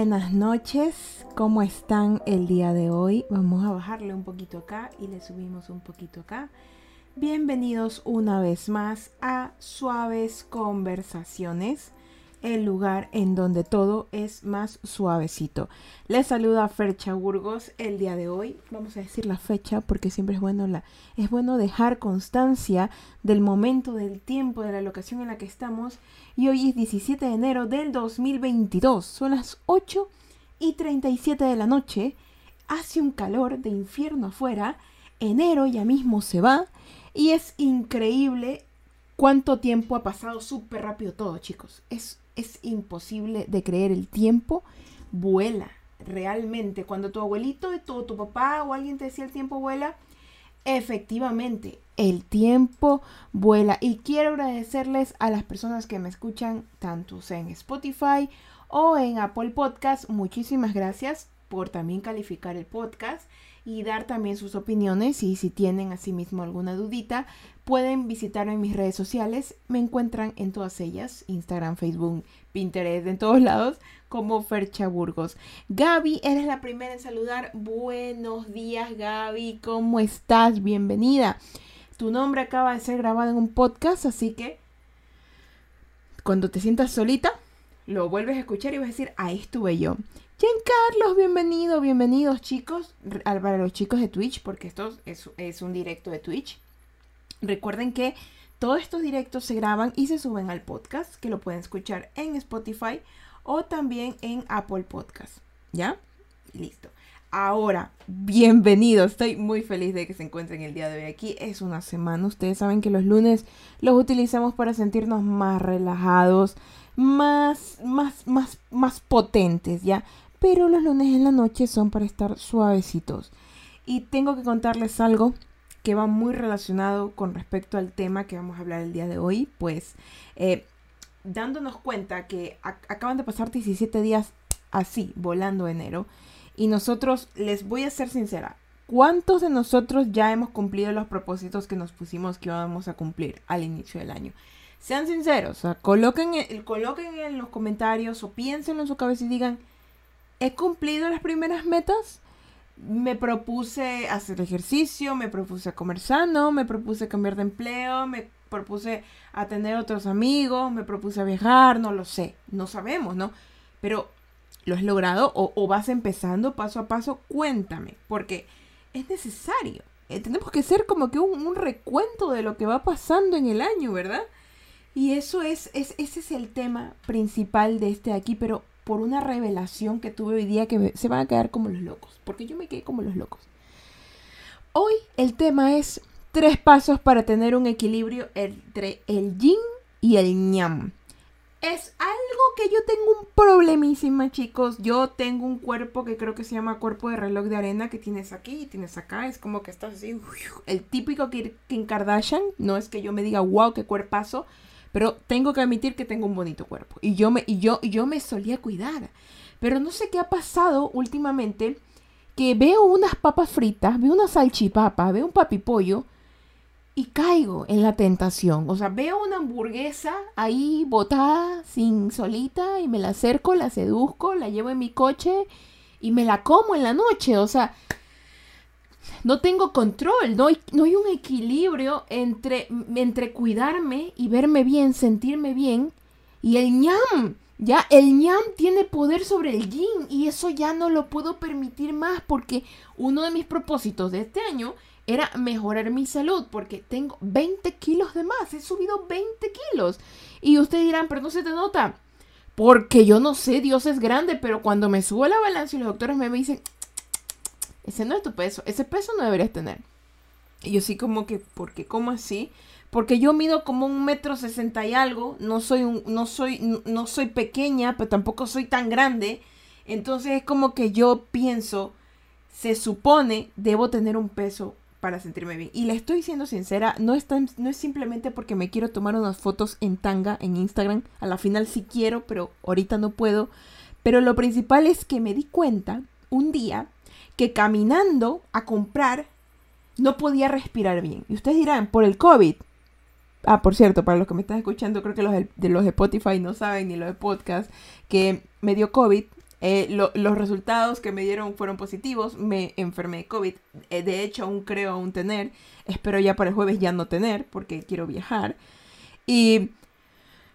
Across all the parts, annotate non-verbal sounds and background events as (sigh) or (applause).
Buenas noches, ¿cómo están el día de hoy? Vamos a bajarle un poquito acá y le subimos un poquito acá. Bienvenidos una vez más a Suaves Conversaciones el lugar en donde todo es más suavecito. Les saluda Fercha Burgos el día de hoy. Vamos a decir la fecha porque siempre es bueno, la, es bueno dejar constancia del momento, del tiempo, de la locación en la que estamos. Y hoy es 17 de enero del 2022. Son las 8 y 37 de la noche. Hace un calor de infierno afuera. Enero ya mismo se va. Y es increíble cuánto tiempo ha pasado súper rápido todo, chicos. Es es imposible de creer. El tiempo vuela realmente. Cuando tu abuelito, tu, tu papá o alguien te decía el tiempo vuela, efectivamente, el tiempo vuela. Y quiero agradecerles a las personas que me escuchan, tanto en Spotify o en Apple Podcast. Muchísimas gracias por también calificar el podcast y dar también sus opiniones y si tienen asimismo alguna dudita pueden visitarme en mis redes sociales me encuentran en todas ellas Instagram, Facebook, Pinterest, en todos lados como Fercha Burgos. Gaby, eres la primera en saludar. Buenos días Gaby, ¿cómo estás? Bienvenida. Tu nombre acaba de ser grabado en un podcast, así que cuando te sientas solita, lo vuelves a escuchar y vas a decir, ahí estuve yo. Carlos, bienvenido, bienvenidos chicos, para los chicos de Twitch, porque esto es, un directo de Twitch. Recuerden que todos estos directos se graban y se suben al podcast, que lo pueden escuchar en Spotify o también en Apple Podcast. ¿Ya? Listo. Ahora, bienvenidos. Estoy muy feliz de que se encuentren el día de hoy aquí. Es una semana. Ustedes saben que los lunes los utilizamos para sentirnos más relajados, más, más, más, más potentes, ¿ya? pero los lunes en la noche son para estar suavecitos. Y tengo que contarles algo que va muy relacionado con respecto al tema que vamos a hablar el día de hoy, pues eh, dándonos cuenta que acaban de pasar 17 días así, volando enero, y nosotros, les voy a ser sincera, ¿cuántos de nosotros ya hemos cumplido los propósitos que nos pusimos que íbamos a cumplir al inicio del año? Sean sinceros, coloquen, coloquen en los comentarios o piénsenlo en su cabeza y digan, he cumplido las primeras metas. Me propuse hacer ejercicio, me propuse comer sano, me propuse cambiar de empleo, me propuse a tener otros amigos, me propuse viajar, no lo sé, no sabemos, ¿no? Pero lo has logrado o, vas empezando paso a paso, cuéntame, porque es necesario. Eh, tenemos que ser como que un, recuento de lo que va pasando en el año, ¿verdad? Y eso es, es, ese es el tema principal de este aquí, pero por una revelación que tuve hoy día que se van a quedar como los locos, porque yo me quedé como los locos. Hoy el tema es tres pasos para tener un equilibrio entre el yin y el ñam. Es algo que yo tengo un problemísima, chicos. Yo tengo un cuerpo que creo que se llama cuerpo de reloj de arena que tienes aquí y tienes acá. Es como que estás así. El típico Kim Kardashian. No es que yo me diga, wow, qué cuerpazo. Pero tengo que admitir que tengo un bonito cuerpo. Y yo me, y yo, yo me solía cuidar. Pero no sé qué ha pasado últimamente. Que veo unas papas fritas, veo una salchipapa, veo un papipollo. Y caigo en la tentación. O sea, veo una hamburguesa ahí botada, sin solita, y me la acerco, la seduzco, la llevo en mi coche y me la como en la noche. O sea, no tengo control, no hay, no hay un equilibrio entre, entre cuidarme y verme bien, sentirme bien y el ñam. Ya, el ñam tiene poder sobre el yin y eso ya no lo puedo permitir más porque uno de mis propósitos de este año era mejorar mi salud porque tengo 20 kilos de más, he subido 20 kilos. Y ustedes dirán, pero no se te nota. Porque yo no sé, Dios es grande, pero cuando me subo a la balanza y los doctores me dicen, ese no es tu peso, ese peso no deberías tener. Y yo sí como que, ¿por qué? ¿Cómo así? Porque yo mido como un metro sesenta y algo, no soy, un, no, soy, no soy pequeña, pero tampoco soy tan grande. Entonces es como que yo pienso, se supone, debo tener un peso para sentirme bien. Y le estoy siendo sincera, no es, no es simplemente porque me quiero tomar unas fotos en tanga en Instagram. A la final sí quiero, pero ahorita no puedo. Pero lo principal es que me di cuenta un día que caminando a comprar no podía respirar bien. Y ustedes dirán, por el COVID. Ah, por cierto, para los que me están escuchando, creo que los de, los de Spotify no saben, ni los de podcast, que me dio COVID. Eh, los resultados que me dieron fueron positivos. Me enfermé de COVID. Eh, de hecho, aún creo aún tener. Espero ya para el jueves ya no tener, porque quiero viajar. Y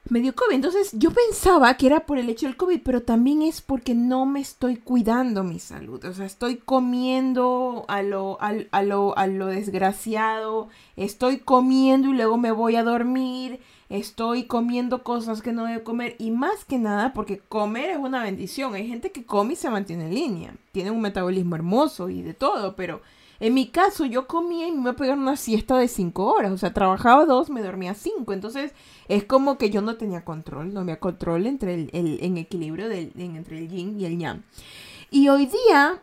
me dio COVID. Entonces yo pensaba que era por el hecho del COVID, pero también es porque no me estoy cuidando mi salud. O sea, estoy comiendo a lo, a, lo, a lo desgraciado, estoy comiendo y luego me voy a dormir, estoy comiendo cosas que no debo comer y más que nada porque comer es una bendición. Hay gente que come y se mantiene en línea, tiene un metabolismo hermoso y de todo, pero en mi caso, yo comía y me iba a pegar una siesta de cinco horas. O sea, trabajaba dos, me dormía cinco. Entonces, es como que yo no tenía control, no había control entre el, en equilibrio del, entre el yin y el yang. Y hoy día,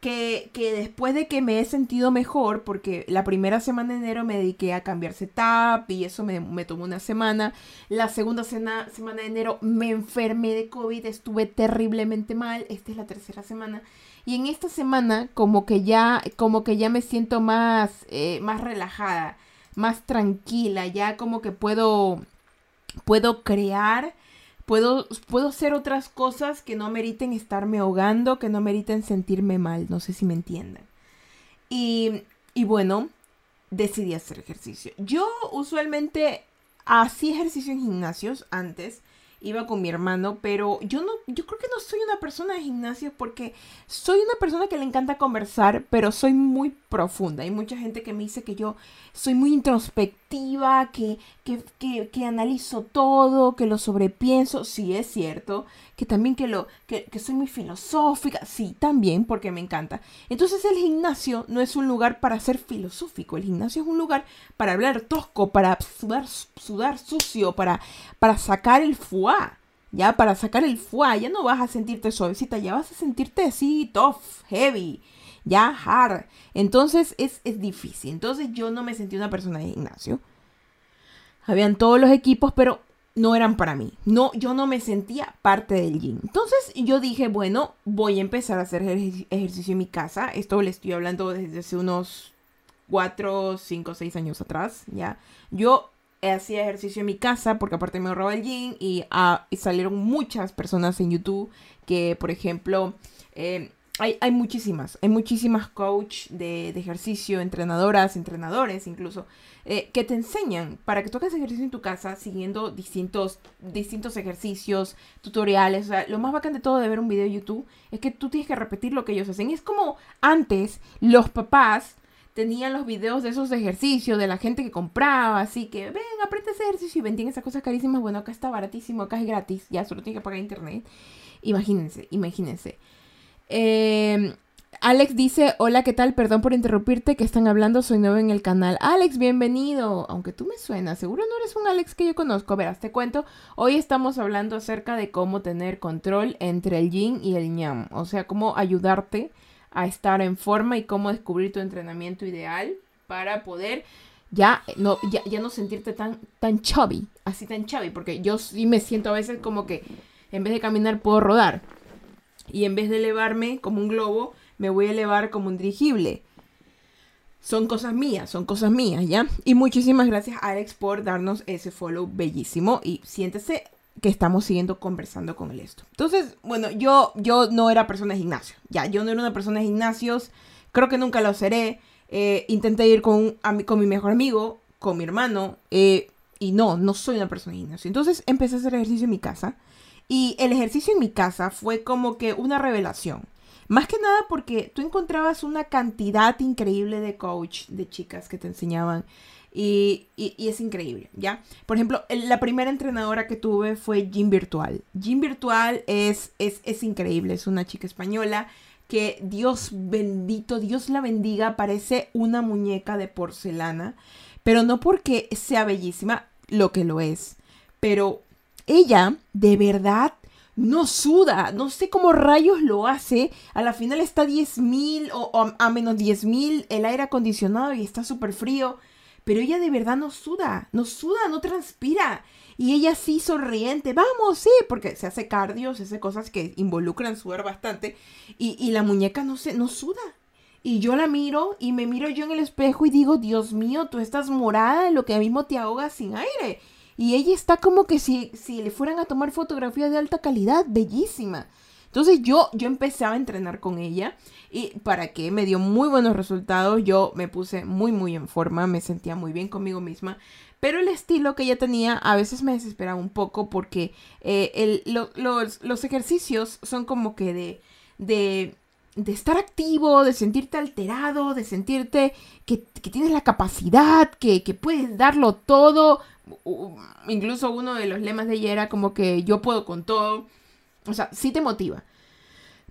que, después de que me he sentido mejor, porque la primera semana de enero me dediqué a cambiar setup y eso me, me tomó una semana. La segunda semana de enero me enfermé de COVID, estuve terriblemente mal. Esta es la tercera semana. Y en esta semana como que ya, como que ya me siento más, eh, más relajada, más tranquila, ya como que puedo, puedo crear, puedo, puedo hacer otras cosas que no meriten estarme ahogando, que no meriten sentirme mal, no sé si me entiendan. Y, y bueno, decidí hacer ejercicio. Yo usualmente hacía ejercicio en gimnasios antes, iba con mi hermano, pero yo no, yo creo que no soy una persona de gimnasio porque soy una persona que le encanta conversar, pero soy muy profunda. Hay mucha gente que me dice que yo soy muy introspectiva, que, que, que, analizo todo, que lo sobrepienso. Sí, es cierto. Que también que, lo, que, que soy muy filosófica. Sí, también, porque me encanta. Entonces el gimnasio no es un lugar para ser filosófico. El gimnasio es un lugar para hablar tosco, para sudar, sudar sucio, para, para sacar el fuá. Ya, para sacar el fuá, ya no vas a sentirte suavecita, ya vas a sentirte así, tough, heavy ya hard. Entonces es, difícil. Entonces yo no me sentí una persona de gimnasio. Habían todos los equipos, pero no eran para mí. No, yo no me sentía parte del gym. Entonces yo dije, bueno, voy a empezar a hacer ejercicio en mi casa. Esto le estoy hablando desde hace unos 4, 5, 6 años atrás, ¿ya? Yo hacía ejercicio en mi casa porque aparte me ahorraba el gym y, ah, salieron muchas personas en YouTube que, por ejemplo, eh, hay, muchísimas, hay muchísimas coach de, ejercicio, entrenadoras, entrenadores incluso, eh, que te enseñan para que tú ejercicio en tu casa siguiendo distintos, distintos ejercicios, tutoriales. O sea, lo más bacán de todo de ver un video de YouTube es que tú tienes que repetir lo que ellos hacen. Es como antes los papás tenían los videos de esos ejercicios, de la gente que compraba, así que ven, aprende ese ejercicio y vendían esas cosas carísimas. Bueno, acá está baratísimo, acá es gratis, ya solo tienes que pagar internet. Imagínense, imagínense. Eh, Alex dice, hola, ¿qué tal? Perdón por interrumpirte, que están hablando, soy nuevo en el canal. Alex, bienvenido. Aunque tú me suenas, seguro no eres un Alex que yo conozco. Verás, te cuento, hoy estamos hablando acerca de cómo tener control entre el yin y el yang. O sea, cómo ayudarte a estar en forma y cómo descubrir tu entrenamiento ideal para poder ya no, ya, ya no sentirte tan, tan chubby, así tan chubby, porque yo sí me siento a veces como que en vez de caminar puedo rodar y en vez de elevarme como un globo, me voy a elevar como un dirigible. Son cosas mías, son cosas mías, ¿ya? Y muchísimas gracias Alex por darnos ese follow bellísimo y siéntese que estamos siguiendo conversando con él esto. Entonces, bueno, yo, yo no era persona de gimnasio, ya, yo no era una persona de gimnasios, creo que nunca lo seré. Eh, intenté ir con, con mi mejor amigo, con mi hermano, eh, y no, no soy una persona de gimnasio. Entonces empecé a hacer ejercicio en mi casa y el ejercicio en mi casa fue como que una revelación. Más que nada porque tú encontrabas una cantidad increíble de coach, de chicas que te enseñaban. Y, es increíble, ¿ya? Por ejemplo, la primera entrenadora que tuve fue Gym Virtual. Gym Virtual es, es, es increíble, es una chica española que Dios bendito, Dios la bendiga, parece una muñeca de porcelana, pero no porque sea bellísima, lo que lo es, pero ella de verdad no suda, no sé cómo rayos lo hace. A la final está a 10.000 o, a menos 10.000 el aire acondicionado y está súper frío. Pero ella de verdad no suda, no suda, no transpira. Y ella sí sonriente, vamos, sí, porque se hace cardio, se hace cosas que involucran sudar bastante. Y, la muñeca no, se, no suda. Y yo la miro y me miro yo en el espejo y digo, Dios mío, tú estás morada de lo que mismo te ahoga sin aire. Y ella está como que si, si le fueran a tomar fotografías de alta calidad, bellísima. Entonces yo, yo empecé a entrenar con ella y para que me dio muy buenos resultados. Yo me puse muy, muy en forma, me sentía muy bien conmigo misma. Pero el estilo que ella tenía a veces me desesperaba un poco porque eh, los, ejercicios son como que de, de, de, estar activo, de sentirte alterado, de sentirte que, tienes la capacidad, que, que puedes darlo todo. Incluso uno de los lemas de ella era como que yo puedo con todo. O sea, sí te motiva.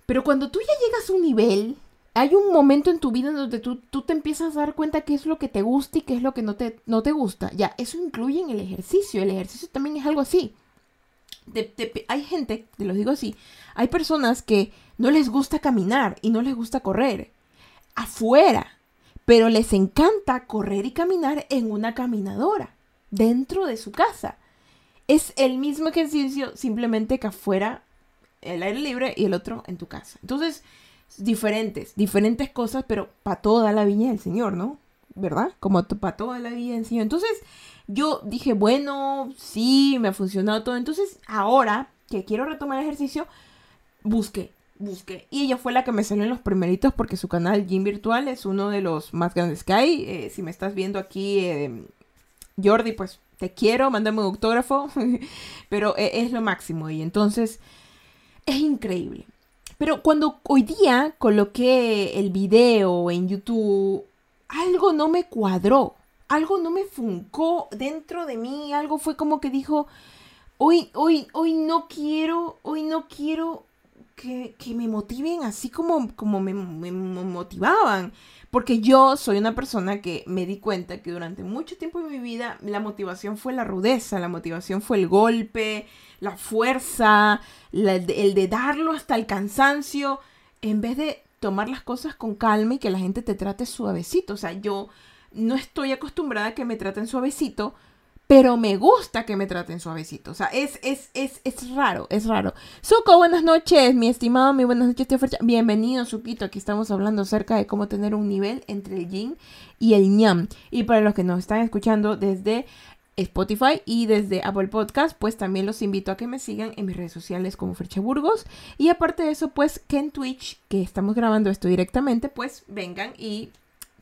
Pero cuando tú ya llegas a un nivel hay un momento en tu vida en donde tú, te empiezas a dar cuenta qué es lo que te gusta y qué es lo que no te, no te gusta. Ya, eso incluye en el ejercicio. El ejercicio también es algo así. hay gente, te lo digo así, hay personas que no les gusta caminar y no les gusta correr afuera, pero les encanta correr y caminar en una caminadora dentro de su casa. Es el mismo ejercicio, simplemente que afuera el aire libre y el otro en tu casa. Entonces, diferentes, diferentes cosas, pero para toda la viña del Señor, ¿no? ¿Verdad? Como para toda la vida del Señor. Entonces, yo dije, bueno, sí, me ha funcionado todo. Entonces, ahora que quiero retomar el ejercicio, busqué, busqué. Y ella fue la que me salió en los primeritos porque su canal Gym Virtual es uno de los más grandes que hay. Eh, si me estás viendo aquí, eh, Jordi, pues te quiero, mándame un autógrafo. (laughs) Pero eh, es lo máximo. Y entonces, es increíble. Pero cuando hoy día coloqué el video en YouTube, algo no me cuadró, algo no me funcó dentro de mí, algo fue como que dijo, hoy, hoy, hoy no quiero, hoy no quiero que, me motiven así como, como me, motivaban. Porque yo soy una persona que me di cuenta que durante mucho tiempo en mi vida la motivación fue la rudeza, la motivación fue el golpe, la fuerza, el de darlo hasta el cansancio, en vez de tomar las cosas con calma y que la gente te trate suavecito. O sea, yo no estoy acostumbrada a que me traten suavecito pero me gusta que me traten suavecito. O sea, es, es, es, es raro, es raro. Suco, buenas noches, mi estimado, mi buenas noches, tío Fercha. Bienvenido, Suquito. Aquí estamos hablando acerca de cómo tener un nivel entre el yin y el ñam. Y para los que nos están escuchando desde Spotify y desde Apple Podcast, pues también los invito a que me sigan en mis redes sociales como Fercha Burgos. Y aparte de eso, pues que en Twitch, que estamos grabando esto directamente, pues vengan y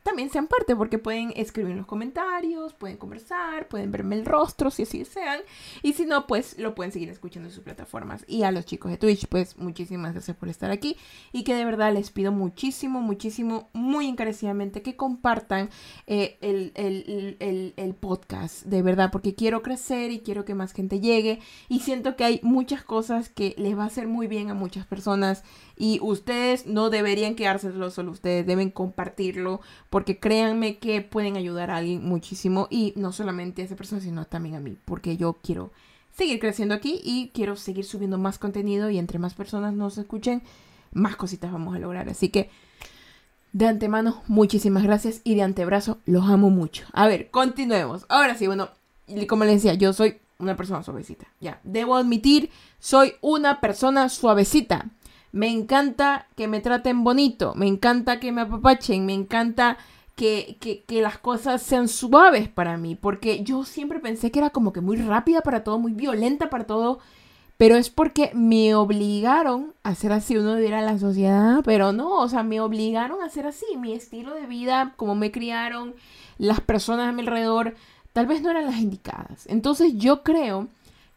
también sean parte, porque pueden escribir en los comentarios, pueden conversar, pueden verme el rostro si así desean. Y si no, pues lo pueden seguir escuchando en sus plataformas. Y a los chicos de Twitch, pues muchísimas gracias por estar aquí. Y que de verdad les pido muchísimo, muchísimo, muy encarecidamente que compartan eh, el, el, el podcast, de verdad, porque quiero crecer y quiero que más gente llegue. Y siento que hay muchas cosas que les va a hacer muy bien a muchas personas y ustedes no deberían quedárselo solo ustedes, deben compartirlo porque créanme que pueden ayudar a alguien muchísimo y no solamente a esa persona, sino también a mí, porque yo quiero seguir creciendo aquí y quiero seguir subiendo más contenido y entre más personas nos escuchen, más cositas vamos a lograr. Así que de antemano, muchísimas gracias y de antebrazo, los amo mucho. A ver, continuemos. Ahora sí, bueno, como les decía, yo soy una persona suavecita. Ya, debo admitir, soy una persona suavecita. Me encanta que me traten bonito, me encanta que me apapachen, me encanta que, que, las cosas sean suaves para mí, porque yo siempre pensé que era como que muy rápida para todo, muy violenta para todo, pero es porque me obligaron a ser así, uno dirá la sociedad, pero no, o sea, me obligaron a ser así, mi estilo de vida, como me criaron, las personas a mi alrededor, tal vez no eran las indicadas. Entonces yo creo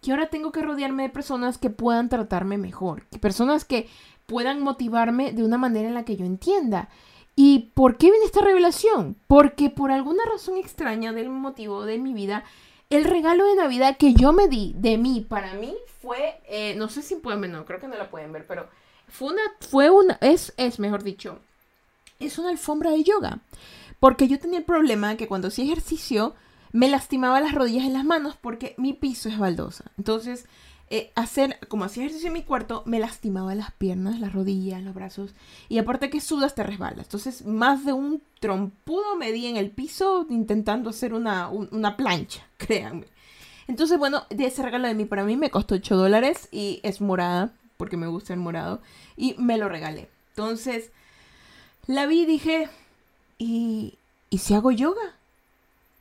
que ahora tengo que rodearme de personas que puedan tratarme mejor, personas que puedan motivarme de una manera en la que yo entienda. ¿Y por qué viene esta revelación? Porque por alguna razón extraña del motivo de mi vida, el regalo de Navidad que yo me di de mí para mí fue, eh, no sé si pueden ver, no, creo que no la pueden ver, pero fue una, fue una, es, es mejor dicho, es una alfombra de yoga. Porque yo tenía el problema que cuando hacía ejercicio, me lastimaba las rodillas y las manos porque mi piso es baldosa. Entonces, eh, hacer, como hacía ejercicio en mi cuarto, me lastimaba las piernas, las rodillas, los brazos. Y aparte que sudas, te resbalas. Entonces, más de un trompudo me di en el piso intentando hacer una, una plancha, (laughs) créanme. Entonces, bueno, de ese regalo de mí para mí me costó 8 dólares y es morada, porque me gusta el morado. Y me lo regalé. Entonces, la vi y dije, ¿y, ¿y si hago yoga?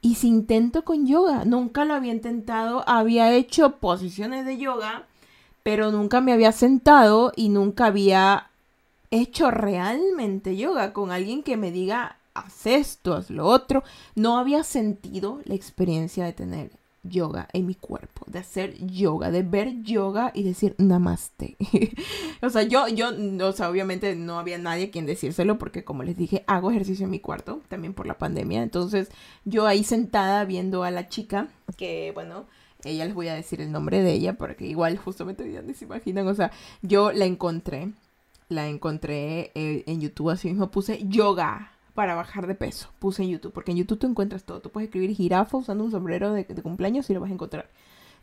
¿Y si intento con yoga? Nunca lo había intentado, había hecho posiciones de yoga, pero nunca me había sentado y nunca había hecho realmente yoga con alguien que me diga, haz esto, haz lo otro. No había sentido la experiencia de tener yoga en mi cuerpo, de hacer yoga, de ver yoga y decir namaste. (laughs) o sea, yo, yo, o sea, obviamente no había nadie quien decírselo porque como les dije, hago ejercicio en mi cuarto, también por la pandemia. Entonces, yo ahí sentada viendo a la chica, que bueno, ella les voy a decir el nombre de ella porque igual justamente ya ni se imaginan, o sea, yo la encontré, la encontré eh, en YouTube, así mismo puse yoga para bajar de peso. Puse en YouTube, porque en YouTube tú encuentras todo. Tú puedes escribir jirafa usando un sombrero de, cumpleaños y lo vas a encontrar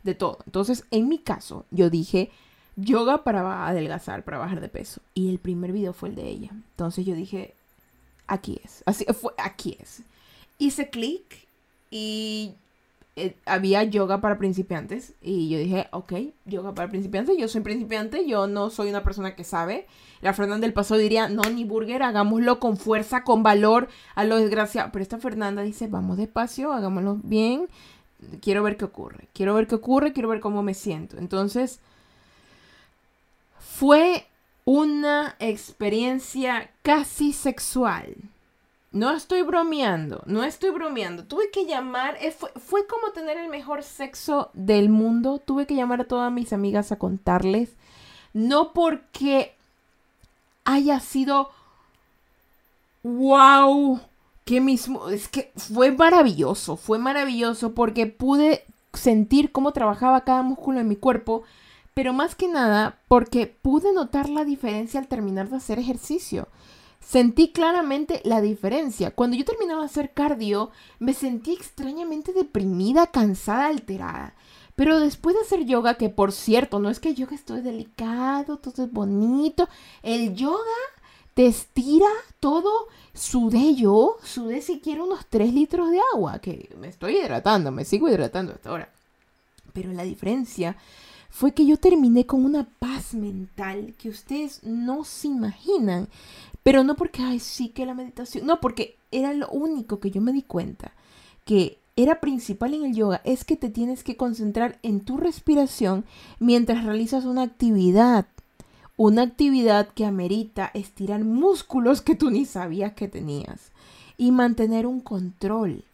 de todo. Entonces, en mi caso, yo dije yoga para adelgazar, para bajar de peso. Y el primer video fue el de ella. Entonces yo dije, aquí es. Así fue, aquí es. Hice clic y eh, había yoga para principiantes y yo dije, ok, yoga para principiantes, yo soy principiante, yo no soy una persona que sabe. La Fernanda del Paso diría, no, ni burger, hagámoslo con fuerza, con valor, a lo desgraciado. Pero esta Fernanda dice, vamos despacio, hagámoslo bien, quiero ver qué ocurre, quiero ver qué ocurre, quiero ver cómo me siento. Entonces, fue una experiencia casi sexual no estoy bromeando, no estoy bromeando. Tuve que llamar, eh, fue, como tener el mejor sexo del mundo. Tuve que llamar a todas mis amigas a contarles. No porque haya sido wow, que mismo, es que fue maravilloso, fue maravilloso porque pude sentir cómo trabajaba cada músculo en mi cuerpo, pero más que nada porque pude notar la diferencia al terminar de hacer ejercicio. Sentí claramente la diferencia. Cuando yo terminaba de hacer cardio, me sentí extrañamente deprimida, cansada, alterada. Pero después de hacer yoga, que por cierto, no es que el yoga esto es delicado, todo es bonito. El yoga te estira todo. Sudé yo, sudé siquiera unos 3 litros de agua, que me estoy hidratando, me sigo hidratando hasta ahora. Pero la diferencia fue que yo terminé con una paz mental que ustedes no se imaginan. Pero no porque, ay, sí que la meditación, no, porque era lo único que yo me di cuenta que era principal en el yoga, es que te tienes que concentrar en tu respiración mientras realizas una actividad. Una actividad que amerita estirar músculos que tú ni sabías que tenías y mantener un control.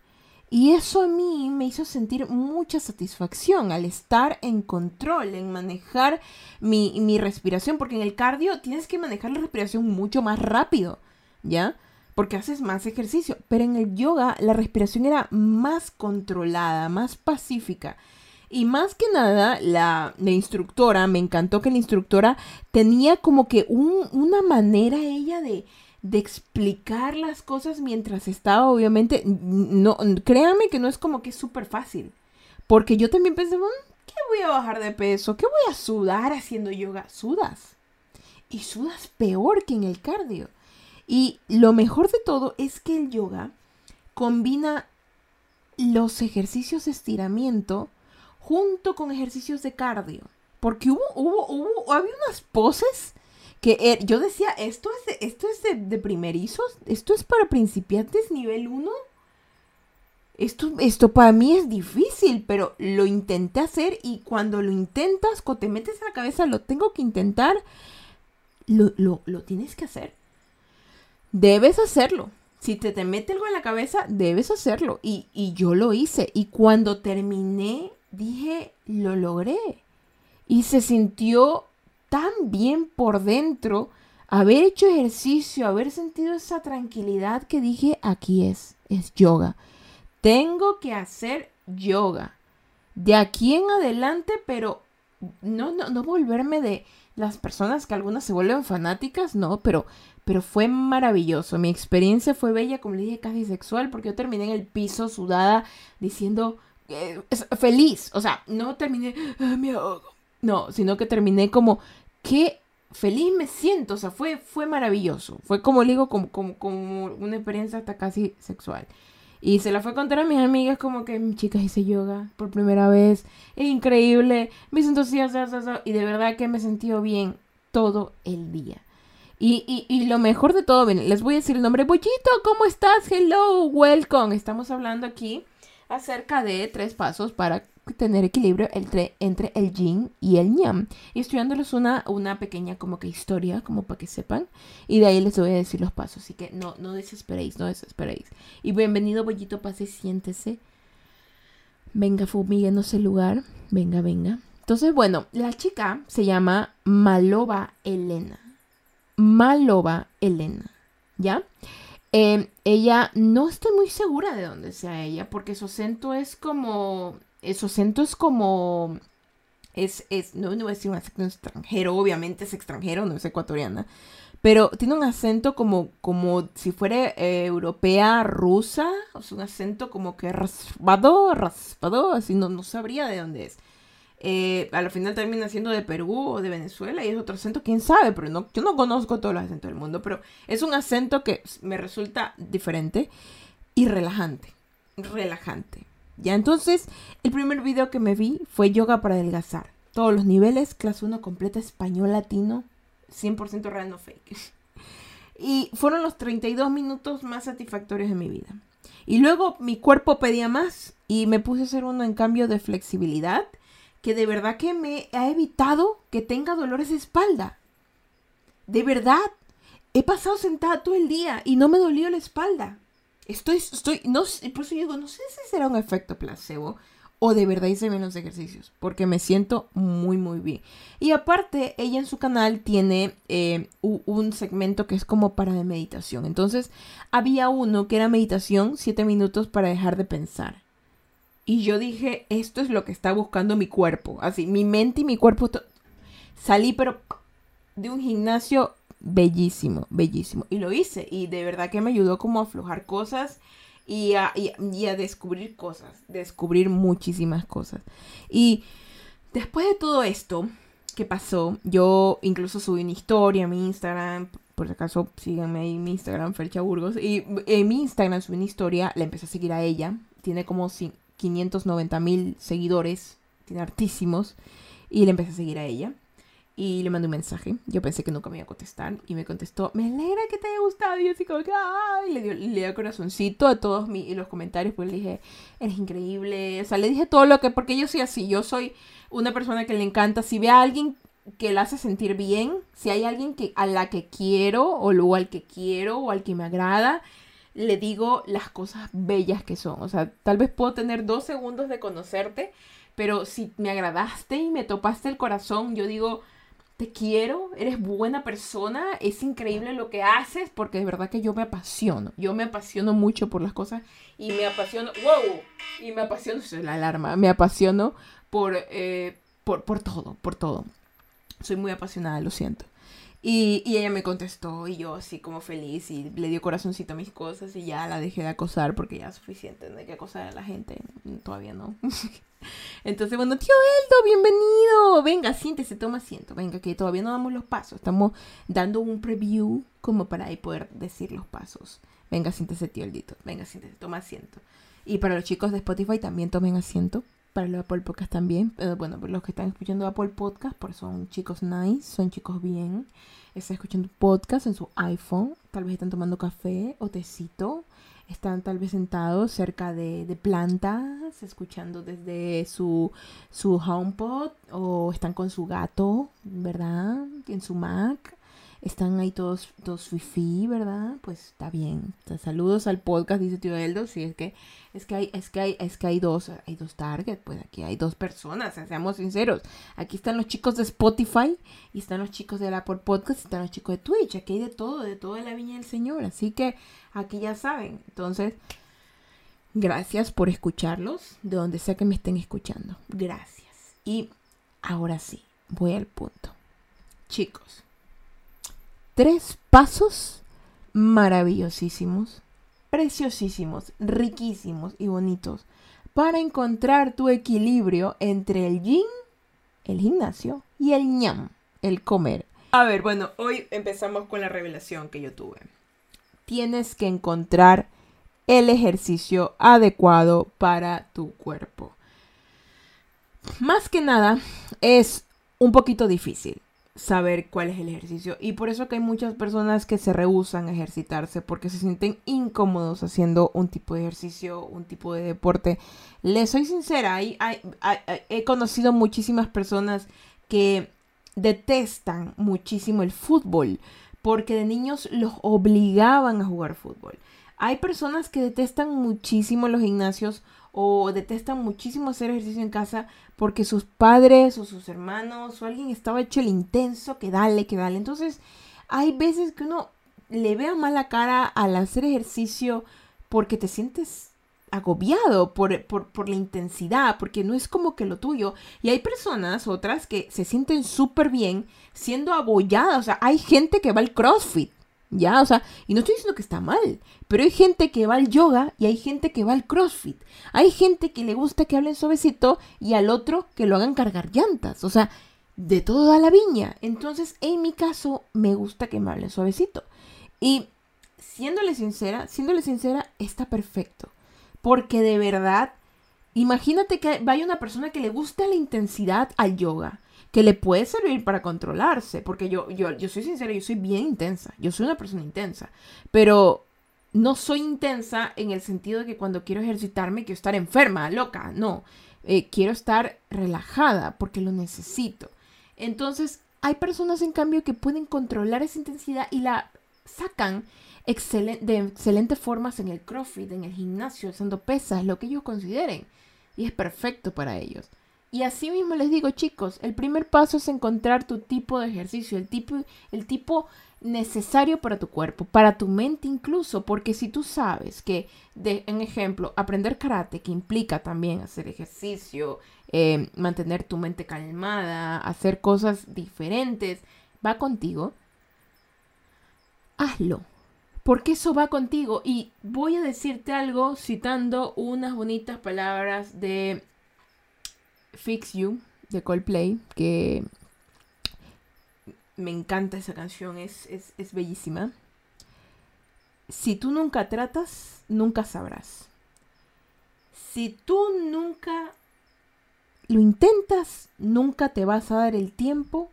Y eso a mí me hizo sentir mucha satisfacción al estar en control, en manejar mi, respiración, porque en el cardio tienes que manejar la respiración mucho más rápido, ¿ya? Porque haces más ejercicio, pero en el yoga la respiración era más controlada, más pacífica. Y más que nada, la, instructora, me encantó que la instructora tenía como que una manera ella de, de explicar las cosas mientras estaba, obviamente, no, créanme que no es como que es súper fácil. Porque yo también pensé, mm, ¿qué voy a bajar de peso? ¿Qué voy a sudar haciendo yoga? Sudas. Y sudas peor que en el cardio. Y lo mejor de todo es que el yoga combina los ejercicios de estiramiento junto con ejercicios de cardio. Porque hubo, hubo, hubo, había unas poses que er, yo decía, esto es, de, esto es de, primerizos, esto es para principiantes nivel 1. Esto, esto para mí es difícil, pero lo intenté hacer y cuando lo intentas, cuando te metes en la cabeza, lo tengo que intentar, lo, lo tienes que hacer. Debes hacerlo. Si te, te mete algo en la cabeza, debes hacerlo. Y, y yo lo hice. Y cuando terminé, dije, lo logré. Y se sintió tan bien por dentro, haber hecho ejercicio, haber sentido esa tranquilidad que dije, aquí es, es yoga. Tengo que hacer yoga. De aquí en adelante, pero no, no, no volverme de las personas que algunas se vuelven fanáticas, no, pero, pero fue maravilloso. Mi experiencia fue bella, como le dije, casi sexual, porque yo terminé en el piso sudada diciendo, eh, feliz. O sea, no terminé, ah, me No, sino que terminé como qué feliz me siento, o sea, fue, fue maravilloso. Fue como le digo, como, como, como, una experiencia hasta casi sexual. Y se la fue a contar a mis amigas como que, mi chica hice yoga por primera vez. Es increíble. Me siento así, así, así, y de verdad que me sentido bien todo el día. Y, y, lo mejor de todo, les voy a decir el nombre. Bollito, ¿cómo estás? Hello, welcome. Estamos hablando aquí acerca de tres pasos para tener equilibrio entre, entre el yin y el yang. Y estudiándoles una, una pequeña como que historia, como para que sepan. Y de ahí les voy a decir los pasos. Así que no, no desesperéis, no desesperéis. Y bienvenido, Bollito, pase, siéntese. Venga, fumíguenos el lugar. Venga, venga. Entonces, bueno, la chica se llama Maloba Elena. Maloba Elena, ¿ya? Em, ella, no estoy muy segura de dónde sea ella, porque su acento es como, eh, su acento es como, es, es, no, no voy a decir un acento extranjero, obviamente es extranjero, no es ecuatoriana, pero tiene un acento como, como si fuera eh, europea, rusa, o sea, un acento como que raspado, raspado, así no, no sabría de dónde es. Eh, a la final termina siendo de Perú o de Venezuela y es otro acento, quién sabe, pero no, yo no conozco todos los acentos del mundo, pero es un acento que me resulta diferente y relajante, relajante. Ya entonces, el primer video que me vi fue yoga para adelgazar. Todos los niveles, clase 1 completa, español latino, 100% real, no fake. (laughs) Y fueron los 32 minutos más satisfactorios de mi vida. Y luego mi cuerpo pedía más y me puse a hacer uno en cambio de flexibilidad que de verdad que me ha evitado que tenga dolores de espalda. De verdad, he pasado sentada todo el día y no me dolió la espalda. Estoy, estoy, no por eso digo, no sé si será un efecto placebo o de verdad hice menos ejercicios, porque me siento muy, muy bien. Y aparte, ella en su canal tiene eh, un segmento que es como para de meditación. Entonces, había uno que era meditación, siete minutos para dejar de pensar. Y yo dije, esto es lo que está buscando mi cuerpo. Así, mi mente y mi cuerpo. Salí, pero de un gimnasio bellísimo, bellísimo. Y lo hice. Y de verdad que me ayudó como a aflojar cosas y a, y a descubrir cosas. Descubrir muchísimas cosas. Y después de todo esto que pasó, yo incluso subí una historia a mi Instagram. Por si acaso, síganme ahí en mi Instagram, Fercha Burgos. Y en mi Instagram subí una historia, la empecé a seguir a ella. Tiene como 590 mil seguidores, tiene hartísimos, y le empecé a seguir a ella. Y le mandé un mensaje. Yo pensé que nunca me iba a contestar. Y me contestó, me alegra que te haya gustado. Y así como ay, le dio, le dio corazoncito a todos mis, los comentarios. Pues le dije, eres increíble. O sea, le dije todo lo que, porque yo soy así. Yo soy una persona que le encanta. Si ve a alguien que la hace sentir bien, si hay alguien que, a la que quiero, o al que quiero, o al que me agrada, le digo las cosas bellas que son. O sea, tal vez puedo tener dos segundos de conocerte, pero si me agradaste y me topaste el corazón, yo digo, te quiero, eres buena persona, es increíble lo que haces, porque de verdad que yo me apasiono. Yo me apasiono mucho por las cosas y me apasiono, wow, y me apasiono, es la alarma, me apasiono por, eh, por, por todo, por todo. Soy muy apasionada, lo siento. Y, ella me contestó y yo así como feliz y le dio corazoncito a mis cosas y ya la dejé de acosar porque ya es suficiente, no hay que acosar a la gente, todavía no. (laughs) Entonces, bueno, tío Eldo, bienvenido. Venga, siéntese, toma asiento. Venga, que todavía no damos los pasos. Estamos dando un preview como para ahí poder decir los pasos. Venga, siéntese, tío Eldito. Venga, siéntese, toma asiento. Y para los chicos de Spotify también tomen asiento. Para los Apple Podcast también. Pero bueno, los que están escuchando Apple Podcast, pues son chicos nice, son chicos bien. Están escuchando podcast en su iPhone. Tal vez están tomando café o tecito. Están tal vez sentados cerca de, de plantas, escuchando desde su, su HomePod. O están con su gato, ¿verdad? En su Mac están ahí todos, todos fifi, ¿verdad? Pues está bien. saludos al podcast, dice tío Eldo. Sí, es que, es que hay, es que hay, es que hay dos, hay dos targets, pues aquí hay dos personas, seamos sinceros. Aquí están los chicos de Spotify, y están los chicos de Apple Podcast, y están los chicos de Twitch. Aquí hay de todo, de toda la viña del Señor. Así que aquí ya saben. Entonces, gracias por escucharlos, de donde sea que me estén escuchando. Gracias. Y ahora sí, voy al punto. Chicos tres pasos maravillosísimos, preciosísimos, riquísimos y bonitos para encontrar tu equilibrio entre el yin, el gimnasio, y el ñam, el comer. A ver, bueno, hoy empezamos con la revelación que yo tuve. Tienes que encontrar el ejercicio adecuado para tu cuerpo. Más que nada, es un poquito difícil saber cuál es el ejercicio. Y por eso que hay muchas personas que se rehusan a ejercitarse porque se sienten incómodos haciendo un tipo de ejercicio, un tipo de deporte. Les soy sincera, he conocido muchísimas personas que detestan muchísimo el fútbol porque de niños los obligaban a jugar fútbol. Hay personas que detestan muchísimo los gimnasios o detestan muchísimo hacer ejercicio en casa porque sus padres o sus hermanos o alguien estaba hecho el intenso que dale, que dale. Entonces, hay veces que uno le vea mala cara al hacer ejercicio porque te sientes agobiado por, por, la intensidad, porque no es como que lo tuyo. Y hay personas, otras, que se sienten súper bien siendo abolladas. O sea, hay gente que va al CrossFit ¿Ya? O sea, y no estoy diciendo que está mal, pero hay gente que va al yoga y hay gente que va al crossfit. Hay gente que le gusta que hablen suavecito y al otro que lo hagan cargar llantas. O sea, de toda la viña. Entonces, en mi caso, me gusta que me hablen suavecito. Y siéndole sincera, siéndole sincera, está perfecto. Porque de verdad, imagínate que vaya una persona que le gusta la intensidad al yoga que le puede servir para controlarse, porque yo, yo, yo soy sincera, yo soy bien intensa, yo soy una persona intensa, pero no soy intensa en el sentido de que cuando quiero ejercitarme quiero estar enferma, loca, no, eh, quiero estar relajada porque lo necesito. Entonces, hay personas en cambio que pueden controlar esa intensidad y la sacan de excelentes formas en el crossfit, en el gimnasio, usando pesas, lo que ellos consideren. Y es perfecto para ellos. Y así mismo les digo, chicos, el primer paso es encontrar tu tipo de ejercicio, el tipo, el tipo necesario para tu cuerpo, para tu mente incluso, porque si tú sabes que, de, en ejemplo, aprender karate, que implica también hacer ejercicio, eh, mantener tu mente calmada, hacer cosas diferentes, va contigo, hazlo. Porque eso va contigo. Y voy a decirte algo citando unas bonitas palabras de Fix You de Coldplay, que me encanta esa canción, es, es, bellísima. Si tú nunca tratas, nunca sabrás. Si tú nunca lo intentas, nunca te vas a dar el tiempo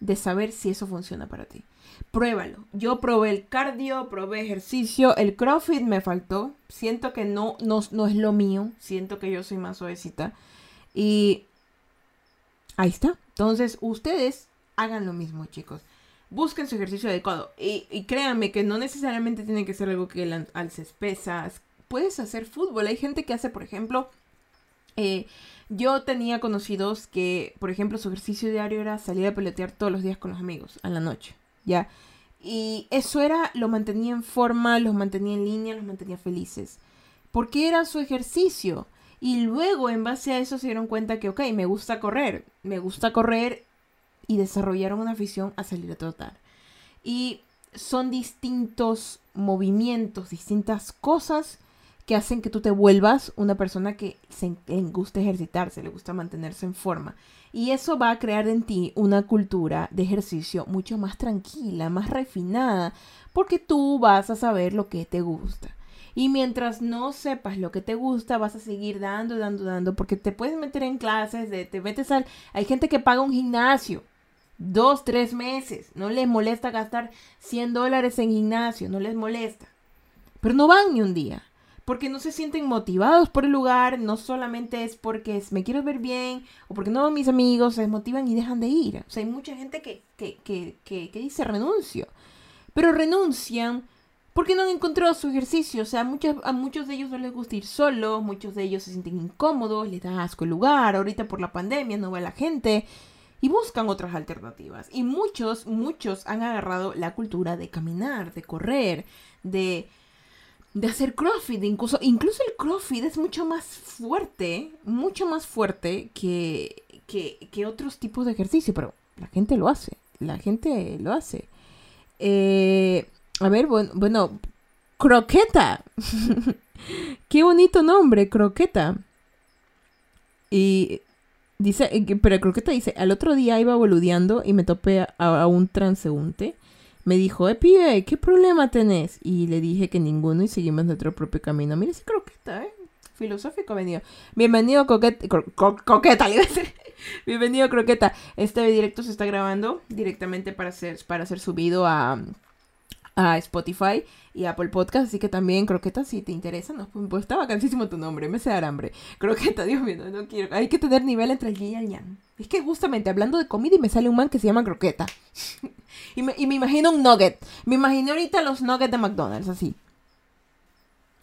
de saber si eso funciona para ti. Pruébalo. Yo probé el cardio, probé ejercicio, el CrossFit me faltó. Siento que no, no, no es lo mío. Siento que yo soy más suavecita. Y ahí está. Entonces, ustedes hagan lo mismo, chicos. Busquen su ejercicio adecuado. Y, créanme que no necesariamente tiene que ser algo que alces pesas. Puedes hacer fútbol. Hay gente que hace, por ejemplo, eh, yo tenía conocidos que, por ejemplo, su ejercicio diario era salir a pelotear todos los días con los amigos, a la noche, ¿ya? Y eso era, lo mantenía en forma, los mantenía en línea, los mantenía felices. Porque era su ejercicio. Y luego, en base a eso, se dieron cuenta que, ok, me gusta correr, me gusta correr y desarrollaron una afición a salir a trotar. Y son distintos movimientos, distintas cosas que hacen que tú te vuelvas una persona que se, le gusta ejercitarse, le gusta mantenerse en forma. Y eso va a crear en ti una cultura de ejercicio mucho más tranquila, más refinada, porque tú vas a saber lo que te gusta. Y mientras no sepas lo que te gusta, vas a seguir dando, dando, dando, porque te puedes meter en clases, te metes al... Hay gente que paga un gimnasio, dos, tres meses, no les molesta gastar 100 dólares en gimnasio, no les molesta. Pero no van ni un día, porque no se sienten motivados por el lugar, no solamente es porque me quiero ver bien, o porque no mis amigos se motivan y dejan de ir. O sea, hay mucha gente que, que, que, que dice renuncio, pero renuncian porque no han encontrado su ejercicio. O sea, muchos, a muchos de ellos no les gusta ir solos, muchos de ellos se sienten incómodos, les da asco el lugar, ahorita por la pandemia no va la gente y buscan otras alternativas. Y muchos, muchos han agarrado la cultura de caminar, de correr, de, de hacer crossfit. Incluso, incluso el crossfit es mucho más fuerte, mucho más fuerte que, que, que otros tipos de ejercicio, pero la gente lo hace, la gente lo hace. Eh, a ver, bueno, Croqueta. (laughs) Qué bonito nombre, Croqueta. Y dice, eh, pero Croqueta dice, al otro día iba boludeando y me topé a, un transeúnte. Me dijo, eh, pibe, ¿qué problema tenés? Y le dije que ninguno y seguimos nuestro propio camino. Mira ese Croqueta, eh. Filosófico venido. Bienvenido, Coqueta. coqueta, (laughs) le iba a decir. Bienvenido, Croqueta. Este directo se está grabando directamente para ser, para ser subido a, a Spotify y Apple Podcast, así que también croqueta si te interesa, no, pues está vacancísimo tu nombre, me dar hambre. Croqueta, (laughs) Dios mío, no, quiero, hay que tener nivel entre el y el yang. Es que justamente hablando de comida y me sale un man que se llama croqueta. (laughs) y, me, y me imagino un nugget. Me imaginé ahorita los nuggets de McDonald's, así.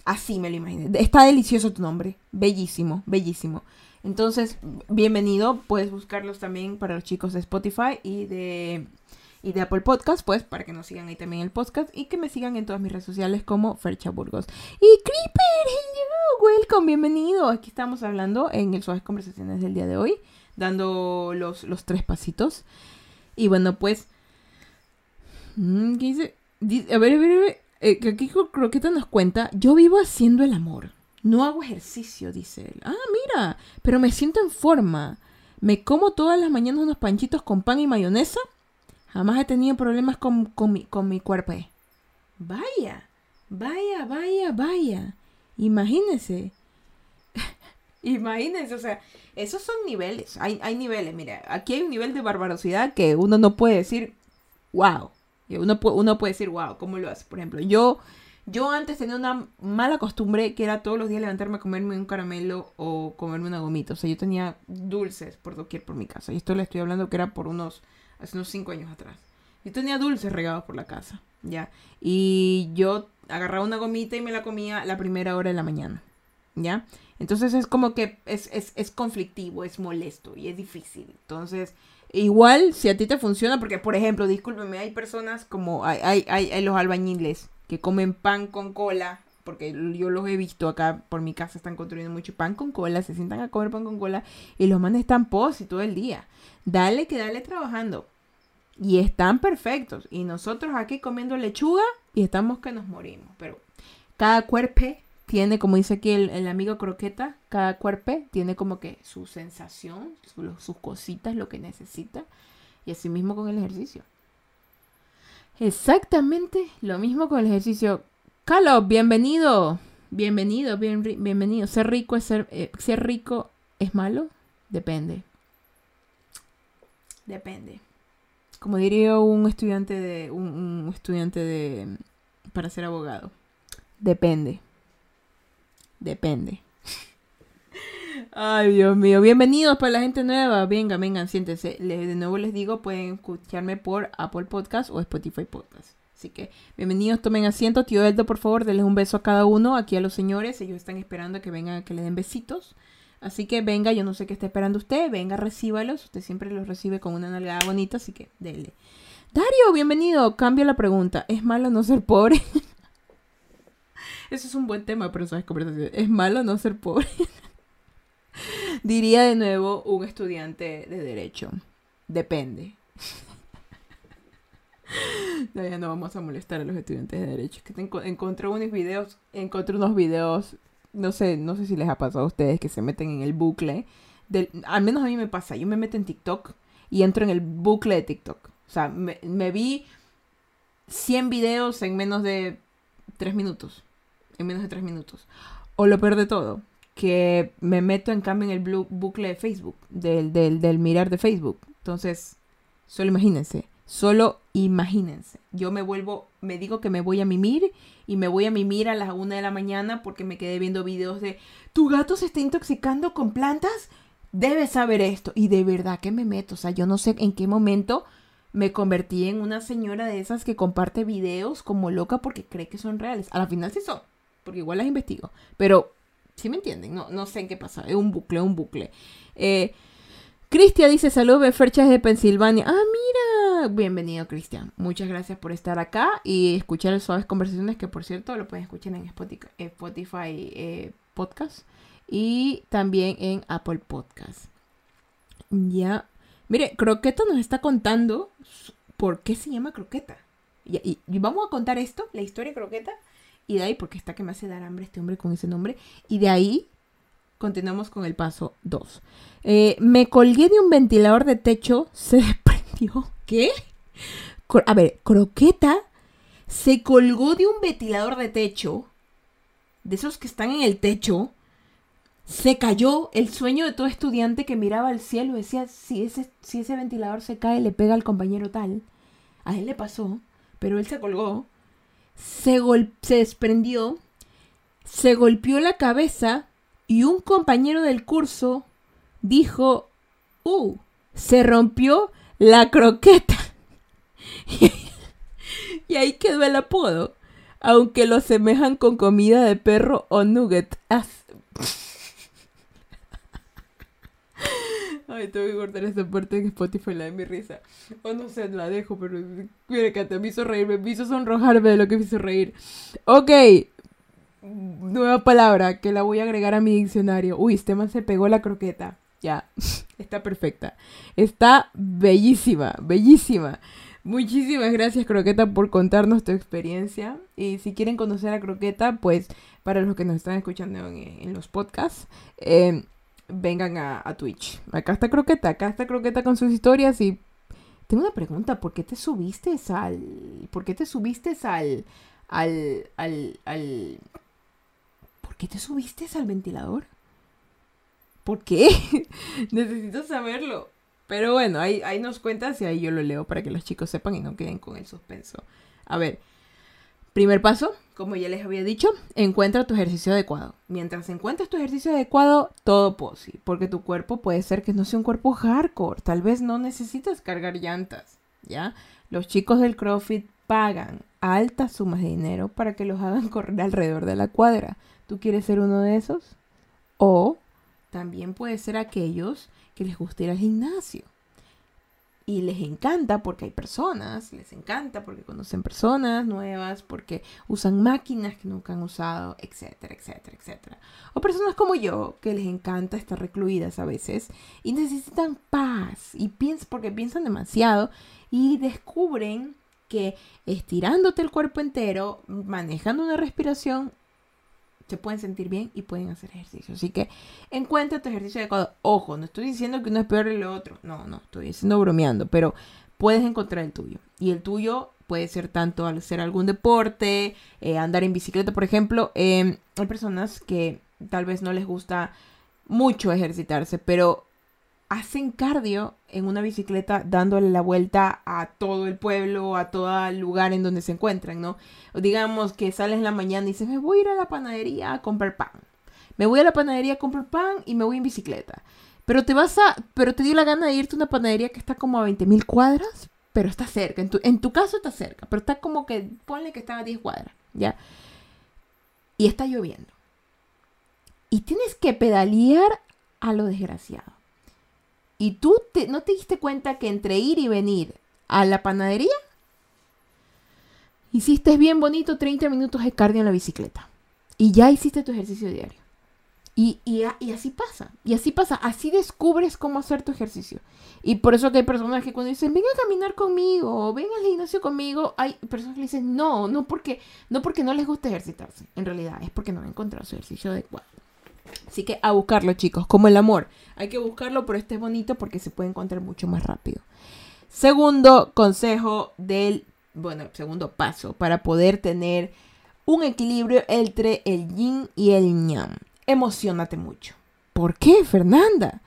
Así me lo imaginé. Está delicioso tu nombre. Bellísimo, bellísimo. Entonces, bienvenido. Puedes buscarlos también para los chicos de Spotify y de y de Apple Podcast, pues para que nos sigan ahí también el podcast y que me sigan en todas mis redes sociales como Fercha Burgos. Y Creeper, hello, welcome, bienvenido. Aquí estamos hablando en el Suaves Conversaciones del día de hoy, dando los, los tres pasitos. Y bueno, pues, mm, ¿qué dice? A ver, a ver, a ver. Eh, aquí Croqueta nos cuenta, yo vivo haciendo el amor. No hago ejercicio, dice él. Ah, mira, pero me siento en forma. Me como todas las mañanas unos panchitos con pan y mayonesa Jamás he tenido problemas con, con, mi, con mi cuerpo. Vaya, vaya, vaya, vaya. Imagínense. (laughs) Imagínense, o sea, esos son niveles. Hay, hay niveles. Mira, aquí hay un nivel de barbarosidad que uno no puede decir, wow. Uno, uno puede decir, wow, ¿cómo lo hace? Por ejemplo, yo, yo antes tenía una mala costumbre que era todos los días levantarme a comerme un caramelo o comerme una gomita. O sea, yo tenía dulces por doquier por mi casa. Y esto le estoy hablando que era por unos hace unos 5 años atrás. Yo tenía dulces regados por la casa, ¿ya? Y yo agarraba una gomita y me la comía la primera hora de la mañana, ¿ya? Entonces es como que es, es, es conflictivo, es molesto y es difícil. Entonces, igual si a ti te funciona, porque por ejemplo, discúlpeme, hay personas como, hay, hay, hay, hay los albañiles que comen pan con cola porque yo los he visto acá por mi casa, están construyendo mucho pan con cola, se sientan a comer pan con cola y los manes están pos y todo el día. Dale que dale trabajando. Y están perfectos. Y nosotros aquí comiendo lechuga y estamos que nos morimos. Pero cada cuerpo tiene, como dice aquí el, amigo Croqueta, cada cuerpo tiene como que su sensación, sus cositas, lo que necesita. Y así mismo con el ejercicio. Exactamente lo mismo con el ejercicio. Carlos, bienvenido. Bienvenido, bienvenido. Ser rico es ser, eh, ser rico es malo? Depende. Depende. Como diría un estudiante de un, estudiante de para ser abogado. Depende. Depende. Ay, Dios mío. Bienvenidos para la gente nueva. Venga, vengan, siéntense. de nuevo les digo, pueden escucharme por Apple Podcast o Spotify Podcast. Así que bienvenidos, tomen asiento. Tío Eldo, por favor, denles un beso a cada uno. Aquí a los señores, ellos están esperando que vengan, que le den besitos. Así que venga, yo no sé qué está esperando usted. Venga, recíbalos. Usted siempre los recibe con una nalgada bonita, así que dele. Dario, bienvenido. Cambio la pregunta. ¿Es malo no ser pobre? (laughs) Eso es un buen tema pero esas conversaciones. ¿Es malo no ser pobre? (laughs) Diría de nuevo un estudiante de derecho. Depende. (laughs) (laughs) No, ya no vamos a molestar a los estudiantes de derecho. Que encontré unos videos, encontré unos videos, no sé, no sé si les ha pasado a ustedes que se meten en el bucle. Al menos a mí me pasa, yo me meto en TikTok y entro en el bucle de TikTok. O sea, me, me vi 100 videos en menos de 3 minutos. En menos de 3 minutos. O lo peor de todo, que me meto en cambio en el bucle de Facebook, del, del, del mirar de Facebook. Entonces, solo imagínense Solo imagínense, yo me vuelvo, me digo que me voy a mimir y me voy a mimir a las una de la mañana porque me quedé viendo videos de tu gato se está intoxicando con plantas, debes saber esto. Y de verdad que me meto, o sea, yo no sé en qué momento me convertí en una señora de esas que comparte videos como loca porque cree que son reales. A la final sí son, porque igual las investigo. Pero, ¿sí me entienden? No, no sé en qué pasa, es un bucle, un bucle. Eh, Cristian dice, saludos, Ferchas de Pensilvania. Ah, mira. Bienvenido, Cristian. Muchas gracias por estar acá y escuchar el Suaves Conversaciones, que por cierto lo pueden escuchar en Spotify, eh, Podcast y también en Apple Podcast. Ya. Mire, Croqueta nos está contando por qué se llama Croqueta. Y, y, vamos a contar esto, la historia de Croqueta. Y de ahí, porque está que me hace dar hambre este hombre con ese nombre. Y de ahí continuamos con el paso 2. Eh, me colgué de un ventilador de techo, (laughs) se desprendió. ¿Qué? A ver, Croqueta se colgó de un ventilador de techo, de esos que están en el techo, se cayó el sueño de todo estudiante que miraba al cielo y decía, si ese, si ese ventilador se cae, le pega al compañero tal. A él le pasó, pero él se colgó, se, se desprendió, se golpeó la cabeza y un compañero del curso dijo, ¡uh! Se rompió la croqueta. y ahí quedó el apodo, aunque lo asemejan con comida de perro o nugget. Ay, tengo que cortar esta parte en Spotify, la de mi risa. O no sé, la dejo, pero mire que te me hizo reír, me hizo sonrojarme de lo que me hizo reír. Ok, nueva palabra que la voy a agregar a mi diccionario. Uy, este man se pegó la croqueta. Ya, (laughs) está perfecta. Está bellísima, bellísima. Muchísimas gracias Croqueta por contarnos tu experiencia. Y si quieren conocer a Croqueta, pues para los que nos están escuchando en, los podcasts, eh, vengan a, Twitch. Acá está Croqueta, acá está Croqueta con sus historias y tengo una pregunta, ¿por qué te subiste al por qué te subiste al al al al ¿Por qué te subiste al ventilador? ¿Por qué? (laughs) Necesito saberlo. Pero bueno, ahí, ahí nos cuentas y ahí yo lo leo para que los chicos sepan y no queden con el suspenso. A ver, Primer paso, como ya les había dicho, encuentra tu ejercicio adecuado. Mientras encuentres tu ejercicio adecuado, todo posible, porque tu cuerpo puede ser que no sea un cuerpo hardcore, tal vez no necesitas cargar llantas, ¿ya? Los chicos del CrossFit pagan altas sumas de dinero para que los hagan (laughs) correr alrededor de la cuadra. ¿Tú quieres ser uno de esos? O también puede ser aquellos que les guste ir al gimnasio y les encanta porque hay personas, les encanta porque conocen personas nuevas, porque usan máquinas que nunca han usado, etcétera, etcétera, etcétera. O personas como yo que les encanta estar recluidas a veces y necesitan paz y piensan porque piensan demasiado y descubren que estirándote el cuerpo entero, manejando una respiración, se pueden sentir bien y pueden hacer ejercicio. Así que encuentra tu ejercicio adecuado. Ojo, no estoy diciendo que uno es peor que lo otro. No, no, estoy diciendo bromeando, pero puedes encontrar el tuyo. Y el tuyo puede ser tanto al hacer algún deporte, eh, andar en bicicleta, por ejemplo. Em, hay personas que tal vez no les gusta mucho ejercitarse, pero hacen cardio en una bicicleta dándole la vuelta a todo el pueblo, a todo el lugar en donde se encuentran, ¿no? digamos que sales en la mañana y dices, me voy a ir a la panadería a comprar pan. Me voy a la panadería a comprar pan y me voy en bicicleta. Pero te vas a, pero te dio la gana de irte a una panadería que está como a 20 mil cuadras, pero está cerca. En tu, en tu caso está cerca, pero está como que, ponle que está a 10 cuadras, ¿ya? Y está lloviendo. Y tienes que pedalear a lo desgraciado. Y tú no te diste cuenta que entre ir y venir a la panadería, hiciste bien bonito 30 minutos de cardio en la bicicleta. Y ya hiciste tu ejercicio diario. Y, y, así pasa, y así pasa, así descubres cómo hacer tu ejercicio. Y por eso hay personas que cuando dicen, ven a caminar conmigo, ven al gimnasio conmigo, hay personas que dicen, no, no porque, no porque no les gusta ejercitarse, en realidad es porque no han encontrado su ejercicio adecuado. Así que a buscarlo, chicos, como el amor. Hay que buscarlo, pero este es bonito porque se puede encontrar mucho más rápido. Segundo consejo del, bueno, segundo paso para poder tener un equilibrio entre el yin y el yang. Emocionate mucho. ¿Por qué, Fernanda?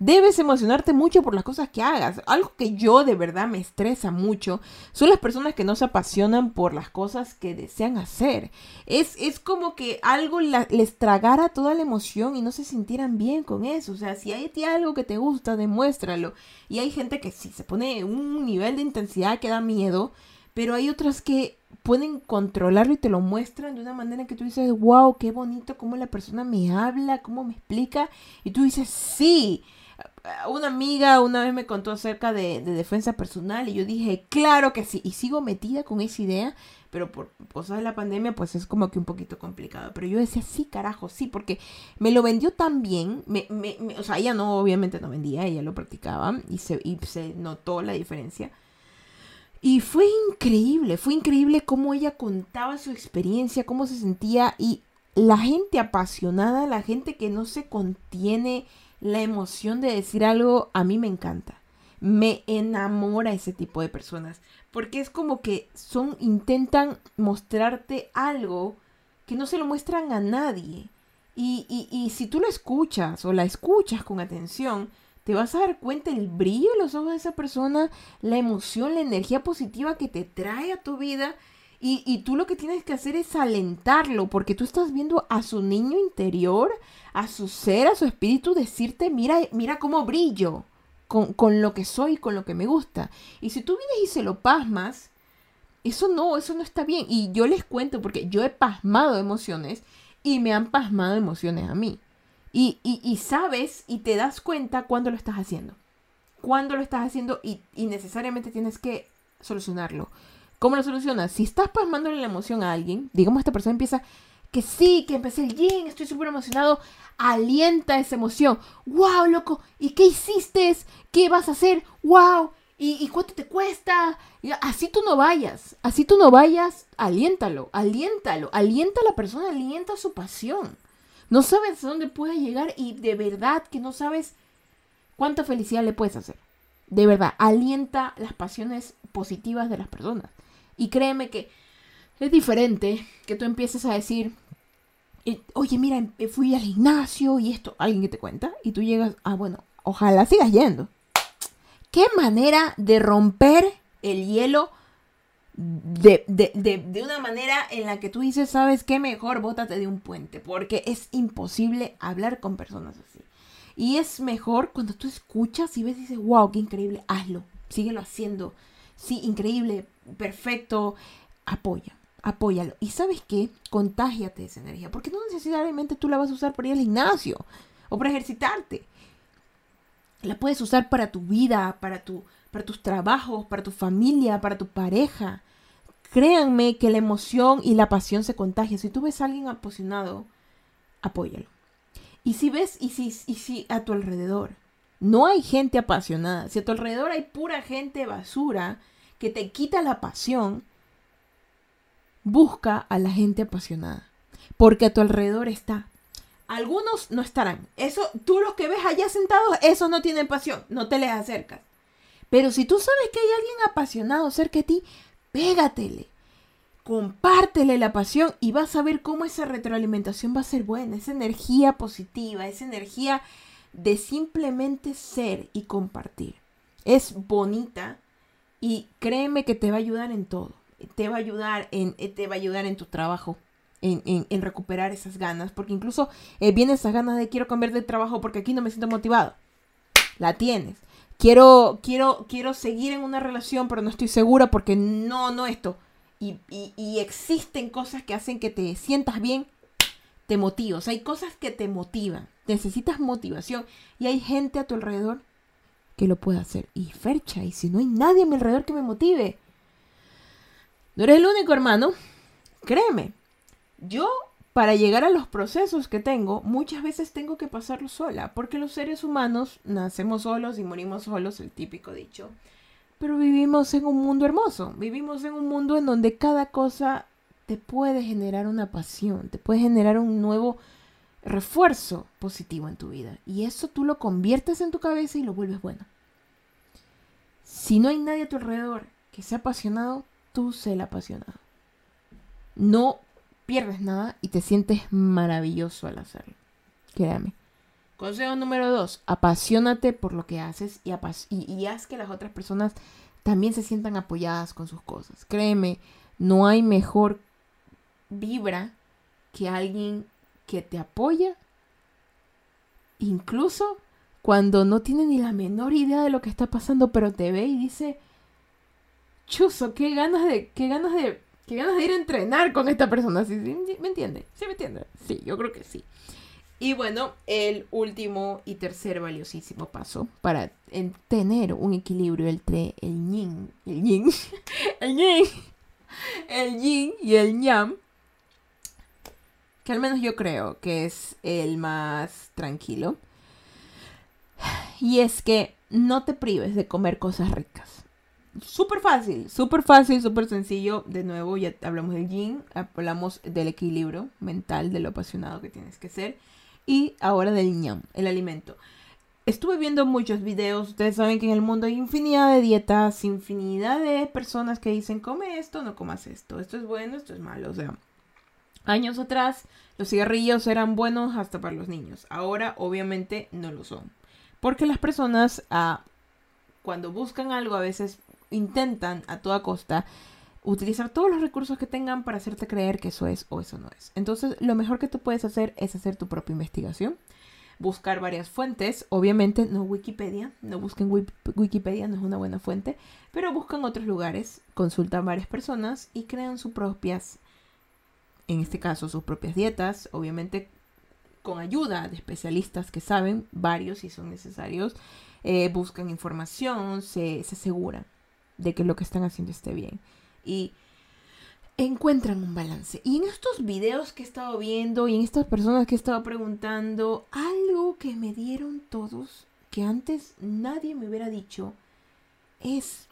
Debes emocionarte mucho por las cosas que hagas. Algo que yo de verdad me estresa mucho son las personas que no se apasionan por las cosas que desean hacer. Es, es como que algo les tragara toda la emoción y no se sintieran bien con eso. O sea, si hay algo que te gusta, demuéstralo. Y hay gente que sí se pone un nivel de intensidad que da miedo, pero hay otras que pueden controlarlo y te lo muestran de una manera que tú dices, wow, qué bonito cómo la persona me habla, cómo me explica. Y tú dices, sí una amiga una vez me contó acerca de, defensa personal y yo dije, claro que sí, y sigo metida con esa idea, pero por cosas de la pandemia pues es como que un poquito complicado. Pero yo decía, sí, carajo, sí, porque me lo vendió tan bien, me, me, o sea, ella no, obviamente no vendía, ella lo practicaba y se, y se notó la diferencia. Y fue increíble, fue increíble cómo ella contaba su experiencia, cómo se sentía y la gente apasionada, la gente que no se contiene la emoción de decir algo a mí me encanta. Me enamora ese tipo de personas. Porque es como que son, intentan mostrarte algo que no se lo muestran a nadie. Y, y, si tú lo escuchas o la escuchas con atención, te vas a dar cuenta el brillo en los ojos de esa persona, la emoción, la energía positiva que te trae a tu vida. Y, y, tú lo que tienes que hacer es alentarlo, porque tú estás viendo a su niño interior, a su ser, a su espíritu, decirte, mira, mira cómo brillo con, con lo que soy, con lo que me gusta. Y si tú vienes y se lo pasmas, eso no, eso no está bien. Y yo les cuento, porque yo he pasmado emociones y me han pasmado emociones a mí. Y, y, sabes y te das cuenta cuando lo estás haciendo. Cuando lo estás haciendo y, y, necesariamente tienes que solucionarlo. ¿Cómo lo solucionas? Si estás pasmándole la emoción a alguien, digamos esta persona empieza que sí, que empecé el yin, estoy súper emocionado, alienta esa emoción. ¡Wow, loco! ¿Y qué hiciste? ¿Qué vas a hacer? ¡Wow! ¿Y, cuánto te cuesta? así tú no vayas, así tú no vayas, aliéntalo, aliéntalo, alienta a la persona, alienta su pasión. No sabes a dónde puede llegar y de verdad que no sabes cuánta felicidad le puedes hacer. De verdad, alienta las pasiones positivas de las personas. Y créeme que es diferente que tú empieces a decir, eh, oye, mira, fui al gimnasio y esto, alguien que te cuenta, y tú llegas, ah, bueno, ojalá sigas yendo. Qué manera de romper el hielo de, una manera en la que tú dices, ¿sabes qué? Mejor bótate de un puente, porque es imposible hablar con personas así. Y es mejor cuando tú escuchas y ves y dices, wow, qué increíble, hazlo, síguelo haciendo. Sí, increíble, perfecto, apoya, apóyalo. Y sabes qué? Contágiate esa energía, porque no necesariamente tú la vas a usar para ir al gimnasio o para ejercitarte. La puedes usar para tu vida, para, tu, para tus trabajos, para tu familia, para tu pareja. Créanme que la emoción y la pasión se contagian. Si tú ves a alguien apasionado, apóyalo. Y si ves, y si, y si a tu alrededor no hay gente apasionada, si a tu alrededor hay pura gente basura que te quita la pasión, busca a la gente apasionada. Porque a tu alrededor está algunos no estarán. Eso, tú los que ves allá sentados, esos no tienen pasión. No te les acercas. Pero si tú sabes que hay alguien apasionado cerca de ti, pégatele. Compártele la pasión y vas a ver cómo esa retroalimentación va a ser buena. Esa energía positiva, esa energía de simplemente ser y compartir. Es bonita y créeme que te va a ayudar en todo. Te va a ayudar en, te va a ayudar en tu trabajo en, recuperar esas ganas, porque incluso eh, vienen esas ganas de quiero cambiar de trabajo porque aquí no me siento motivado. La tienes. Quiero, quiero, quiero seguir en una relación, pero no estoy segura porque no, no esto. Y, y, existen cosas que hacen que te sientas bien, te motivas. hay cosas que te motivan. Necesitas motivación. Y hay gente a tu alrededor que lo puede hacer. Y Fercha, y si no hay nadie a mi alrededor que me motive. No eres el único, hermano. Créeme, yo, para llegar a los procesos que tengo, muchas veces tengo que pasarlo sola, porque los seres humanos nacemos solos y morimos solos, el típico dicho. Pero vivimos en un mundo hermoso, vivimos en un mundo en donde cada cosa te puede generar una pasión, te puede generar un nuevo refuerzo positivo en tu vida. Y eso tú lo conviertes en tu cabeza y lo vuelves bueno. Si no hay nadie a tu alrededor que sea apasionado, tú sé el apasionado. No pierdes nada y te sientes maravilloso al hacerlo. Créame. Consejo número dos, apasionate por lo que haces y, y, haz que las otras personas también se sientan apoyadas con sus cosas. Créeme, no hay mejor vibra que alguien que te apoya, incluso cuando no tiene ni la menor idea de lo que está pasando, pero te ve y dice, chuzo, qué ganas de, qué ganas de Qué ganas de ir a entrenar con esta persona. ¿Sí, me entiende? ¿Sí me entiende? Sí, yo creo que sí. Y bueno, el último y tercer valiosísimo paso para tener un equilibrio entre el yin, el yin, (laughs) el yin, el yin y el yang, que al menos yo creo que es el más tranquilo. Y es que no te prives de comer cosas ricas súper fácil, súper fácil, súper sencillo. De nuevo, ya hablamos del yin, hablamos del equilibrio mental, de lo apasionado que tienes que ser. Y ahora del ñam, el alimento. Estuve viendo muchos videos, ustedes saben que en el mundo hay infinidad de dietas, infinidad de personas que dicen, come esto, no comas esto, esto es bueno, esto es malo, o sea, Años atrás, los cigarrillos eran buenos hasta para los niños. Ahora, obviamente, no lo son. Porque las personas, ah, cuando buscan algo, a veces intentan a toda costa utilizar todos los recursos que tengan para hacerte creer que eso es o eso no es. Entonces, lo mejor que tú puedes hacer es hacer tu propia investigación, buscar varias fuentes, obviamente no Wikipedia, no busquen Wikipedia, no es una buena fuente, pero buscan otros lugares, consultan varias personas y crean sus propias, en este caso, sus propias dietas, obviamente con ayuda de especialistas que saben, varios si son necesarios, eh, buscan información, se, se aseguran de que lo que están haciendo esté bien y encuentran un balance. Y en estos videos que he estado viendo y en estas personas que he estado preguntando, algo que me dieron todos, que antes nadie me hubiera dicho, es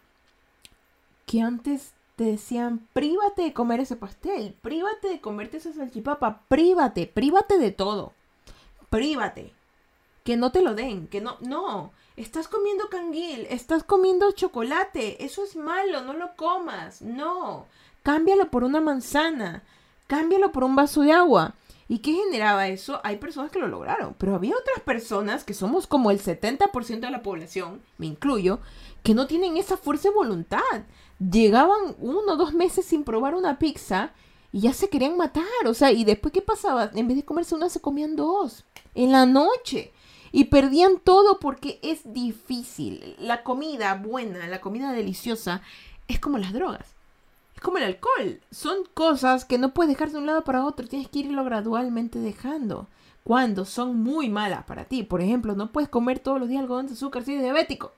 que antes te decían, prívate de comer ese pastel, prívate de comerte esa salchipapa, prívate, prívate de todo, prívate, que no te lo den, que no, no, Estás comiendo canguil, estás comiendo chocolate, eso es malo, no lo comas, no. Cámbialo por una manzana, cámbialo por un vaso de agua. ¿Y qué generaba eso? Hay personas que lo lograron, pero había otras personas que somos como el 70% de la población, me incluyo, que no tienen esa fuerza de voluntad. Llegaban uno o dos meses sin probar una pizza y ya se querían matar. O sea, ¿y después qué pasaba? En vez de comerse una, se comían dos. En la noche y perdían todo porque es difícil. La comida buena, la comida deliciosa, es como las drogas. Es como el alcohol. Son cosas que no puedes dejar de un lado para otro. Tienes que irlo gradualmente dejando. Cuando son muy malas para ti. Por ejemplo, no puedes comer todos los días algodón de azúcar si eres diabético.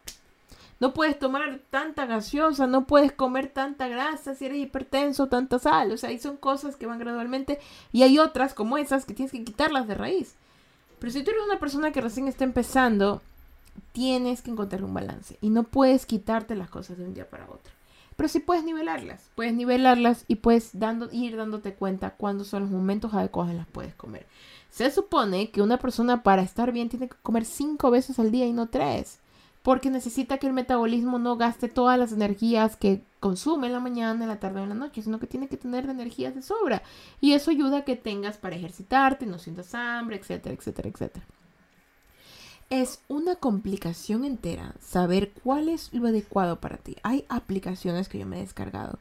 No puedes tomar tanta gaseosa, no puedes comer tanta grasa si eres hipertenso, tanta sal. O sea, ahí son cosas que van gradualmente. Y hay otras como esas que tienes que quitarlas de raíz. Pero si tú eres una persona que recién está empezando, tienes que encontrar un balance y no puedes quitarte las cosas de un día para otro. Pero sí puedes nivelarlas, puedes nivelarlas y puedes dando, ir dándote cuenta cuándo son los momentos adecuados en los puedes comer. Se supone que una persona para estar bien tiene que comer cinco veces al día y no tres porque necesita que el metabolismo no gaste todas las energías que consume en la mañana, en la tarde o en la noche, sino que tiene que tener energías de sobra. Y eso ayuda a que tengas para ejercitarte, no sientas hambre, etcétera, etcétera, etcétera. Es una complicación entera saber cuál es lo adecuado para ti. Hay aplicaciones que yo me he descargado.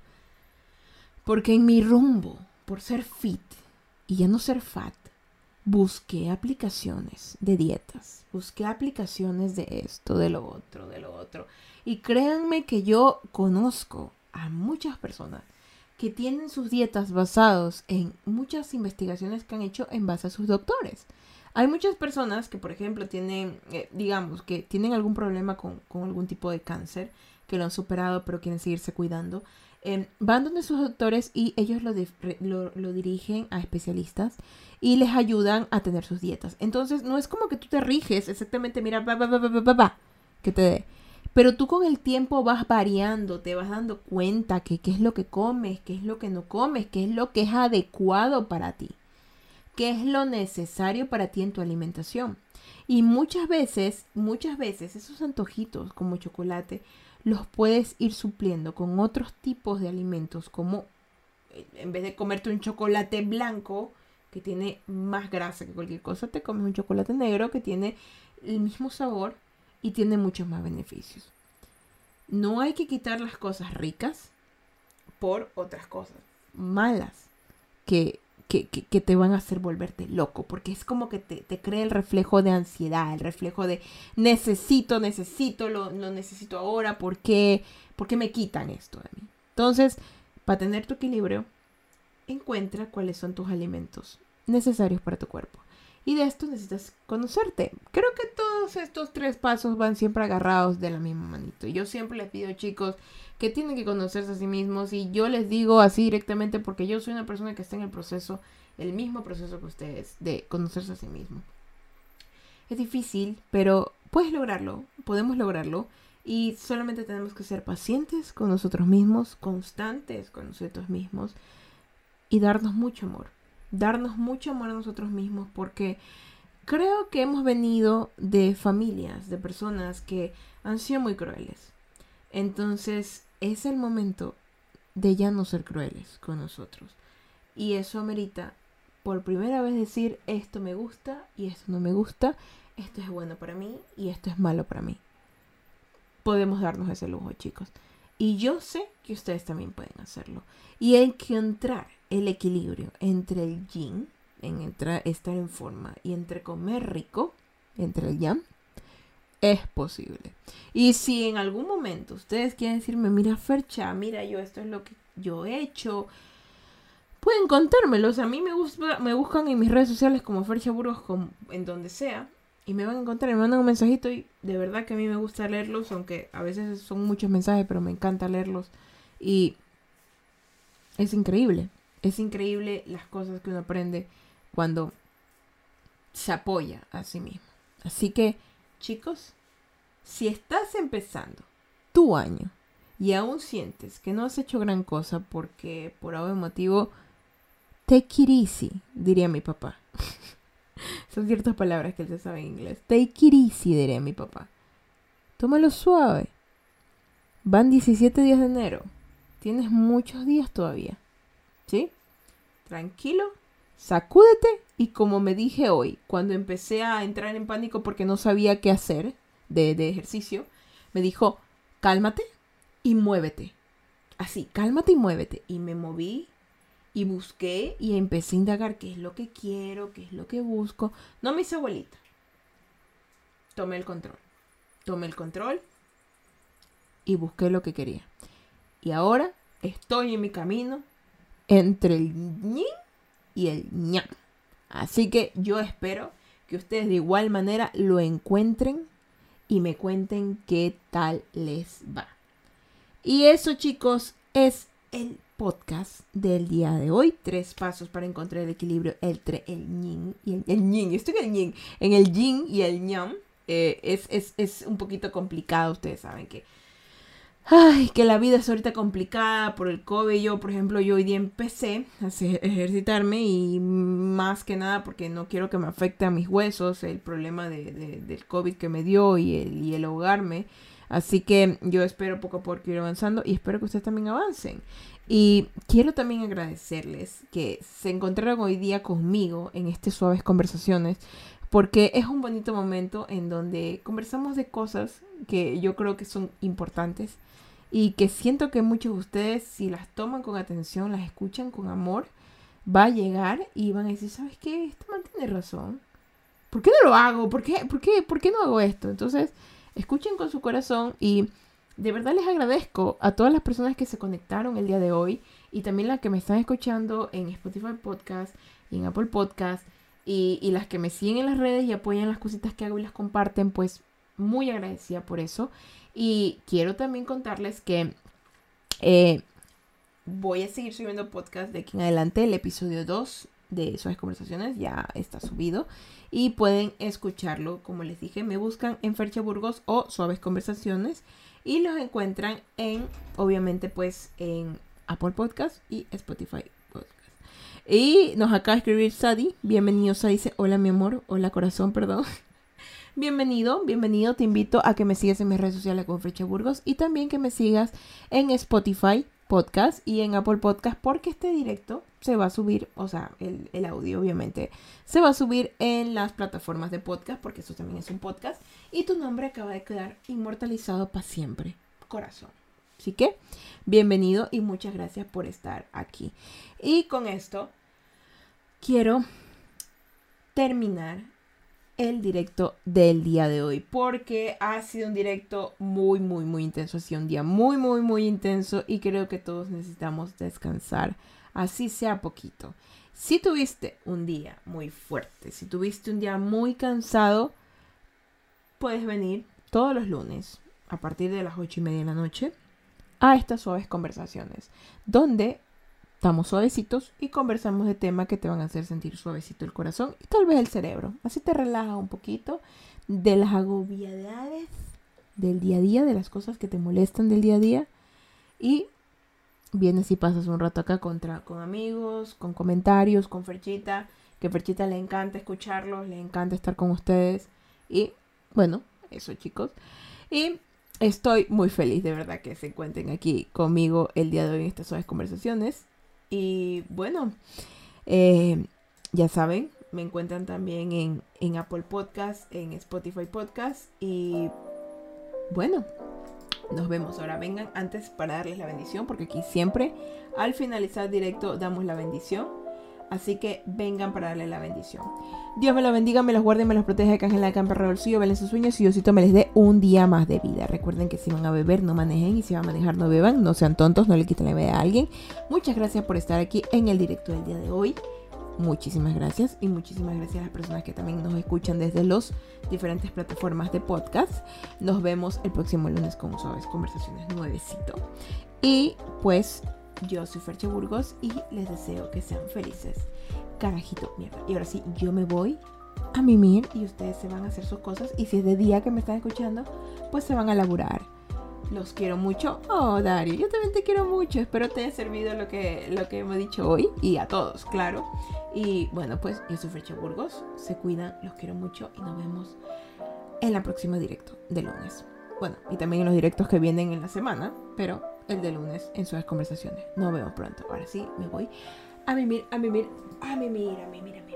Porque en mi rumbo, por ser fit y ya no ser fat, busqué aplicaciones de dietas, busqué aplicaciones de esto, de lo otro, de lo otro. Y créanme que yo conozco a muchas personas que tienen sus dietas basados en muchas investigaciones que han hecho en base a sus doctores. Hay muchas personas que, por ejemplo, tienen, eh, digamos, que tienen algún problema con, con algún tipo de cáncer, que lo han superado pero quieren seguirse cuidando. Van donde sus doctores y ellos lo, lo, dirigen a especialistas y les ayudan a tener sus dietas. Entonces, no es como que tú te riges exactamente, mira, que te dé. Pero tú con el tiempo vas variando, te vas dando cuenta que qué es lo que comes, qué es lo que no comes, qué es lo que es adecuado para ti, qué es lo necesario para ti en tu alimentación. Y muchas veces, muchas veces esos antojitos como chocolate los puedes ir supliendo con otros tipos de alimentos, como eh, en vez de comerte un chocolate blanco que tiene más grasa que cualquier cosa, te comes un chocolate negro que tiene el mismo sabor y tiene muchos más beneficios. No hay que quitar las cosas ricas por otras cosas malas que que, te van a hacer volverte loco, porque es como que te, te, crea el reflejo de ansiedad, el reflejo de necesito, necesito, lo, lo necesito ahora, ¿por qué? ¿por qué me quitan esto de mí? Entonces, para tener tu equilibrio, encuentra cuáles son tus alimentos necesarios para tu cuerpo. Y de esto necesitas conocerte. Creo que todos estos tres pasos van siempre agarrados de la misma manito. Yo siempre les pido, chicos, que tienen que conocerse a sí mismos. Y yo les digo así directamente porque yo soy una persona que está en el proceso, el mismo proceso que ustedes, de conocerse a sí mismo. Es difícil, pero puedes lograrlo, podemos lograrlo. Y solamente tenemos que ser pacientes con nosotros mismos, constantes con nosotros mismos y darnos mucho amor darnos mucho amor a nosotros mismos porque creo que hemos venido de familias, de personas que han sido muy crueles. Entonces es el momento de ya no ser crueles con nosotros. Y eso amerita por primera vez decir esto me gusta y esto no me gusta, esto es bueno para mí y esto es malo para mí. Podemos darnos ese lujo, chicos. Y yo sé que ustedes también pueden hacerlo. Y encontrar el equilibrio entre el yin, en estar en forma, y entre comer rico, entre el yang, es posible. Y si en algún momento ustedes quieren decirme, mira Fercha, mira yo, esto es lo que yo he hecho, pueden contármelo. O sea, a mí me, gusta, me buscan en mis redes sociales como Fercha Burgos, en donde sea, y me van a encontrar, me mandan un mensajito y de verdad que a mí me gusta leerlos, aunque a veces son muchos mensajes, pero me encanta leerlos. Y es increíble, es increíble las cosas que uno aprende cuando se apoya a sí mismo. Así que Chicos, si estás empezando tu año y aún sientes que no has hecho gran cosa porque por algún motivo, take it easy, diría mi papá. (laughs) Son ciertas palabras que él se sabe en inglés. Take it easy, diría mi papá. Tómalo suave. Van 17 días de enero. Tienes muchos días todavía. ¿Sí? Tranquilo, sacúdete y como me dije hoy, cuando empecé a entrar en pánico porque no sabía qué hacer de, ejercicio, me dijo, cálmate y muévete. Así, cálmate y muévete. Y me moví y busqué y empecé a indagar qué es lo que quiero, qué es lo que busco. No me hice abuelita. Tomé el control. Tomé el control y busqué lo que quería. Y ahora estoy en mi camino entre el y el ñam. Así que yo espero que ustedes de igual manera lo encuentren y me cuenten qué tal les va. Y eso chicos es el podcast del día de hoy. Tres pasos para encontrar el equilibrio entre el yin y el, el Estoy en el yin, en el yin y el ñam. Eh, es, es, es un poquito complicado, ustedes saben que Ay, que la vida es ahorita complicada por el COVID. Yo, por ejemplo, yo hoy día empecé a ejercitarme y más que nada porque no quiero que me afecte a mis huesos el problema de, del COVID que me dio y el, y el ahogarme. Así que yo espero poco a poco ir avanzando y espero que ustedes también avancen. Y quiero también agradecerles que se encontraron hoy día conmigo en estas suaves conversaciones porque es un bonito momento en donde conversamos de cosas que yo creo que son importantes y que siento que muchos de ustedes, si las toman con atención, las escuchan con amor, va a llegar y van a decir, ¿sabes qué? Este man tiene razón. ¿Por qué no lo hago? ¿Por qué, por qué, por qué no hago esto? Entonces, escuchen con su corazón y de verdad les agradezco a todas las personas que se conectaron el día de hoy y también las que me están escuchando en Spotify Podcast y en Apple Podcast y, y las que me siguen en las redes y apoyan las cositas que hago y las comparten, pues muy agradecida por eso. Y quiero también contarles que eh, voy a seguir subiendo podcast de aquí en adelante. El episodio 2 de Suaves Conversaciones ya está subido. Y pueden escucharlo, como les dije, me buscan en Fercha Burgos o Suaves Conversaciones. Y los encuentran en, obviamente, pues en Apple Podcast y Spotify Podcast. Y nos acaba de escribir Sadi. Bienvenido, Sadi. Dice, hola mi amor, hola corazón, perdón. (laughs) Bienvenido, bienvenido. Te invito a que me sigas en mis redes sociales con Frecha Burgos y también que me sigas en Spotify Podcast y en Apple Podcast porque este directo se va a subir, o sea, el, el, audio obviamente, se va a subir en las plataformas de podcast porque eso también es un podcast y tu nombre acaba de quedar inmortalizado para siempre, corazón. Así que, bienvenido y muchas gracias por estar aquí. Y con esto, quiero terminar el directo del día de hoy porque ha sido un directo muy muy muy intenso, ha sido un día muy muy muy intenso y creo que todos necesitamos descansar, así sea poquito. Si tuviste un día muy fuerte, si tuviste un día muy cansado, puedes venir todos los lunes a partir de las ocho y media de la noche a estas suaves conversaciones donde Estamos suavecitos y conversamos de temas que te van a hacer sentir suavecito el corazón y tal vez el cerebro. Así te relaja un poquito de las agobiedades del día a día, de las cosas que te molestan del día a día. Y vienes y pasas un rato acá contra, con amigos, con comentarios, con Ferchita, que Ferchita le encanta escucharlos, le encanta estar con ustedes. Y bueno, eso chicos. Y estoy muy feliz de verdad que se encuentren aquí conmigo el día de hoy en estas suaves conversaciones. Y bueno, eh, ya saben, me encuentran también en, en Apple Podcast, en Spotify Podcast y bueno, nos vemos. Ahora vengan antes para darles la bendición, porque aquí siempre al finalizar directo damos la bendición. Así que vengan para darle la bendición. Dios me los bendiga, me los guarde, me los proteja, que en la campa suyo, velen sus sueños y Diosito me les dé un día más de vida. Recuerden que si van a beber, no manejen y si van a manejar, no beban. No sean tontos, no le quiten la vida a alguien. Muchas gracias por estar aquí en el directo del día de hoy. Muchísimas gracias y muchísimas gracias a las personas que también nos escuchan desde las diferentes plataformas de podcast. Nos vemos el próximo lunes con Suaves Conversaciones nuevecito. Y pues yo soy Ferche Burgos y les deseo que sean felices. Carajito, mierda. Y ahora sí, yo me voy a mimir y ustedes se van a hacer sus cosas. Y si es de día que me están escuchando, pues se van a laburar. Los quiero mucho. Oh, Dario, yo también te quiero mucho. Espero te haya servido lo que, lo que he dicho hoy. Y a todos, claro. Y bueno, pues yo soy Frecha Burgos. Se cuidan, los quiero mucho. Y nos vemos en la próxima directo de lunes. Bueno, y también en los directos que vienen en la semana. Pero el de lunes en sus conversaciones. Nos vemos pronto. Ahora sí, me voy a mimir, a mimir, a mimir, a mimir, a mimir.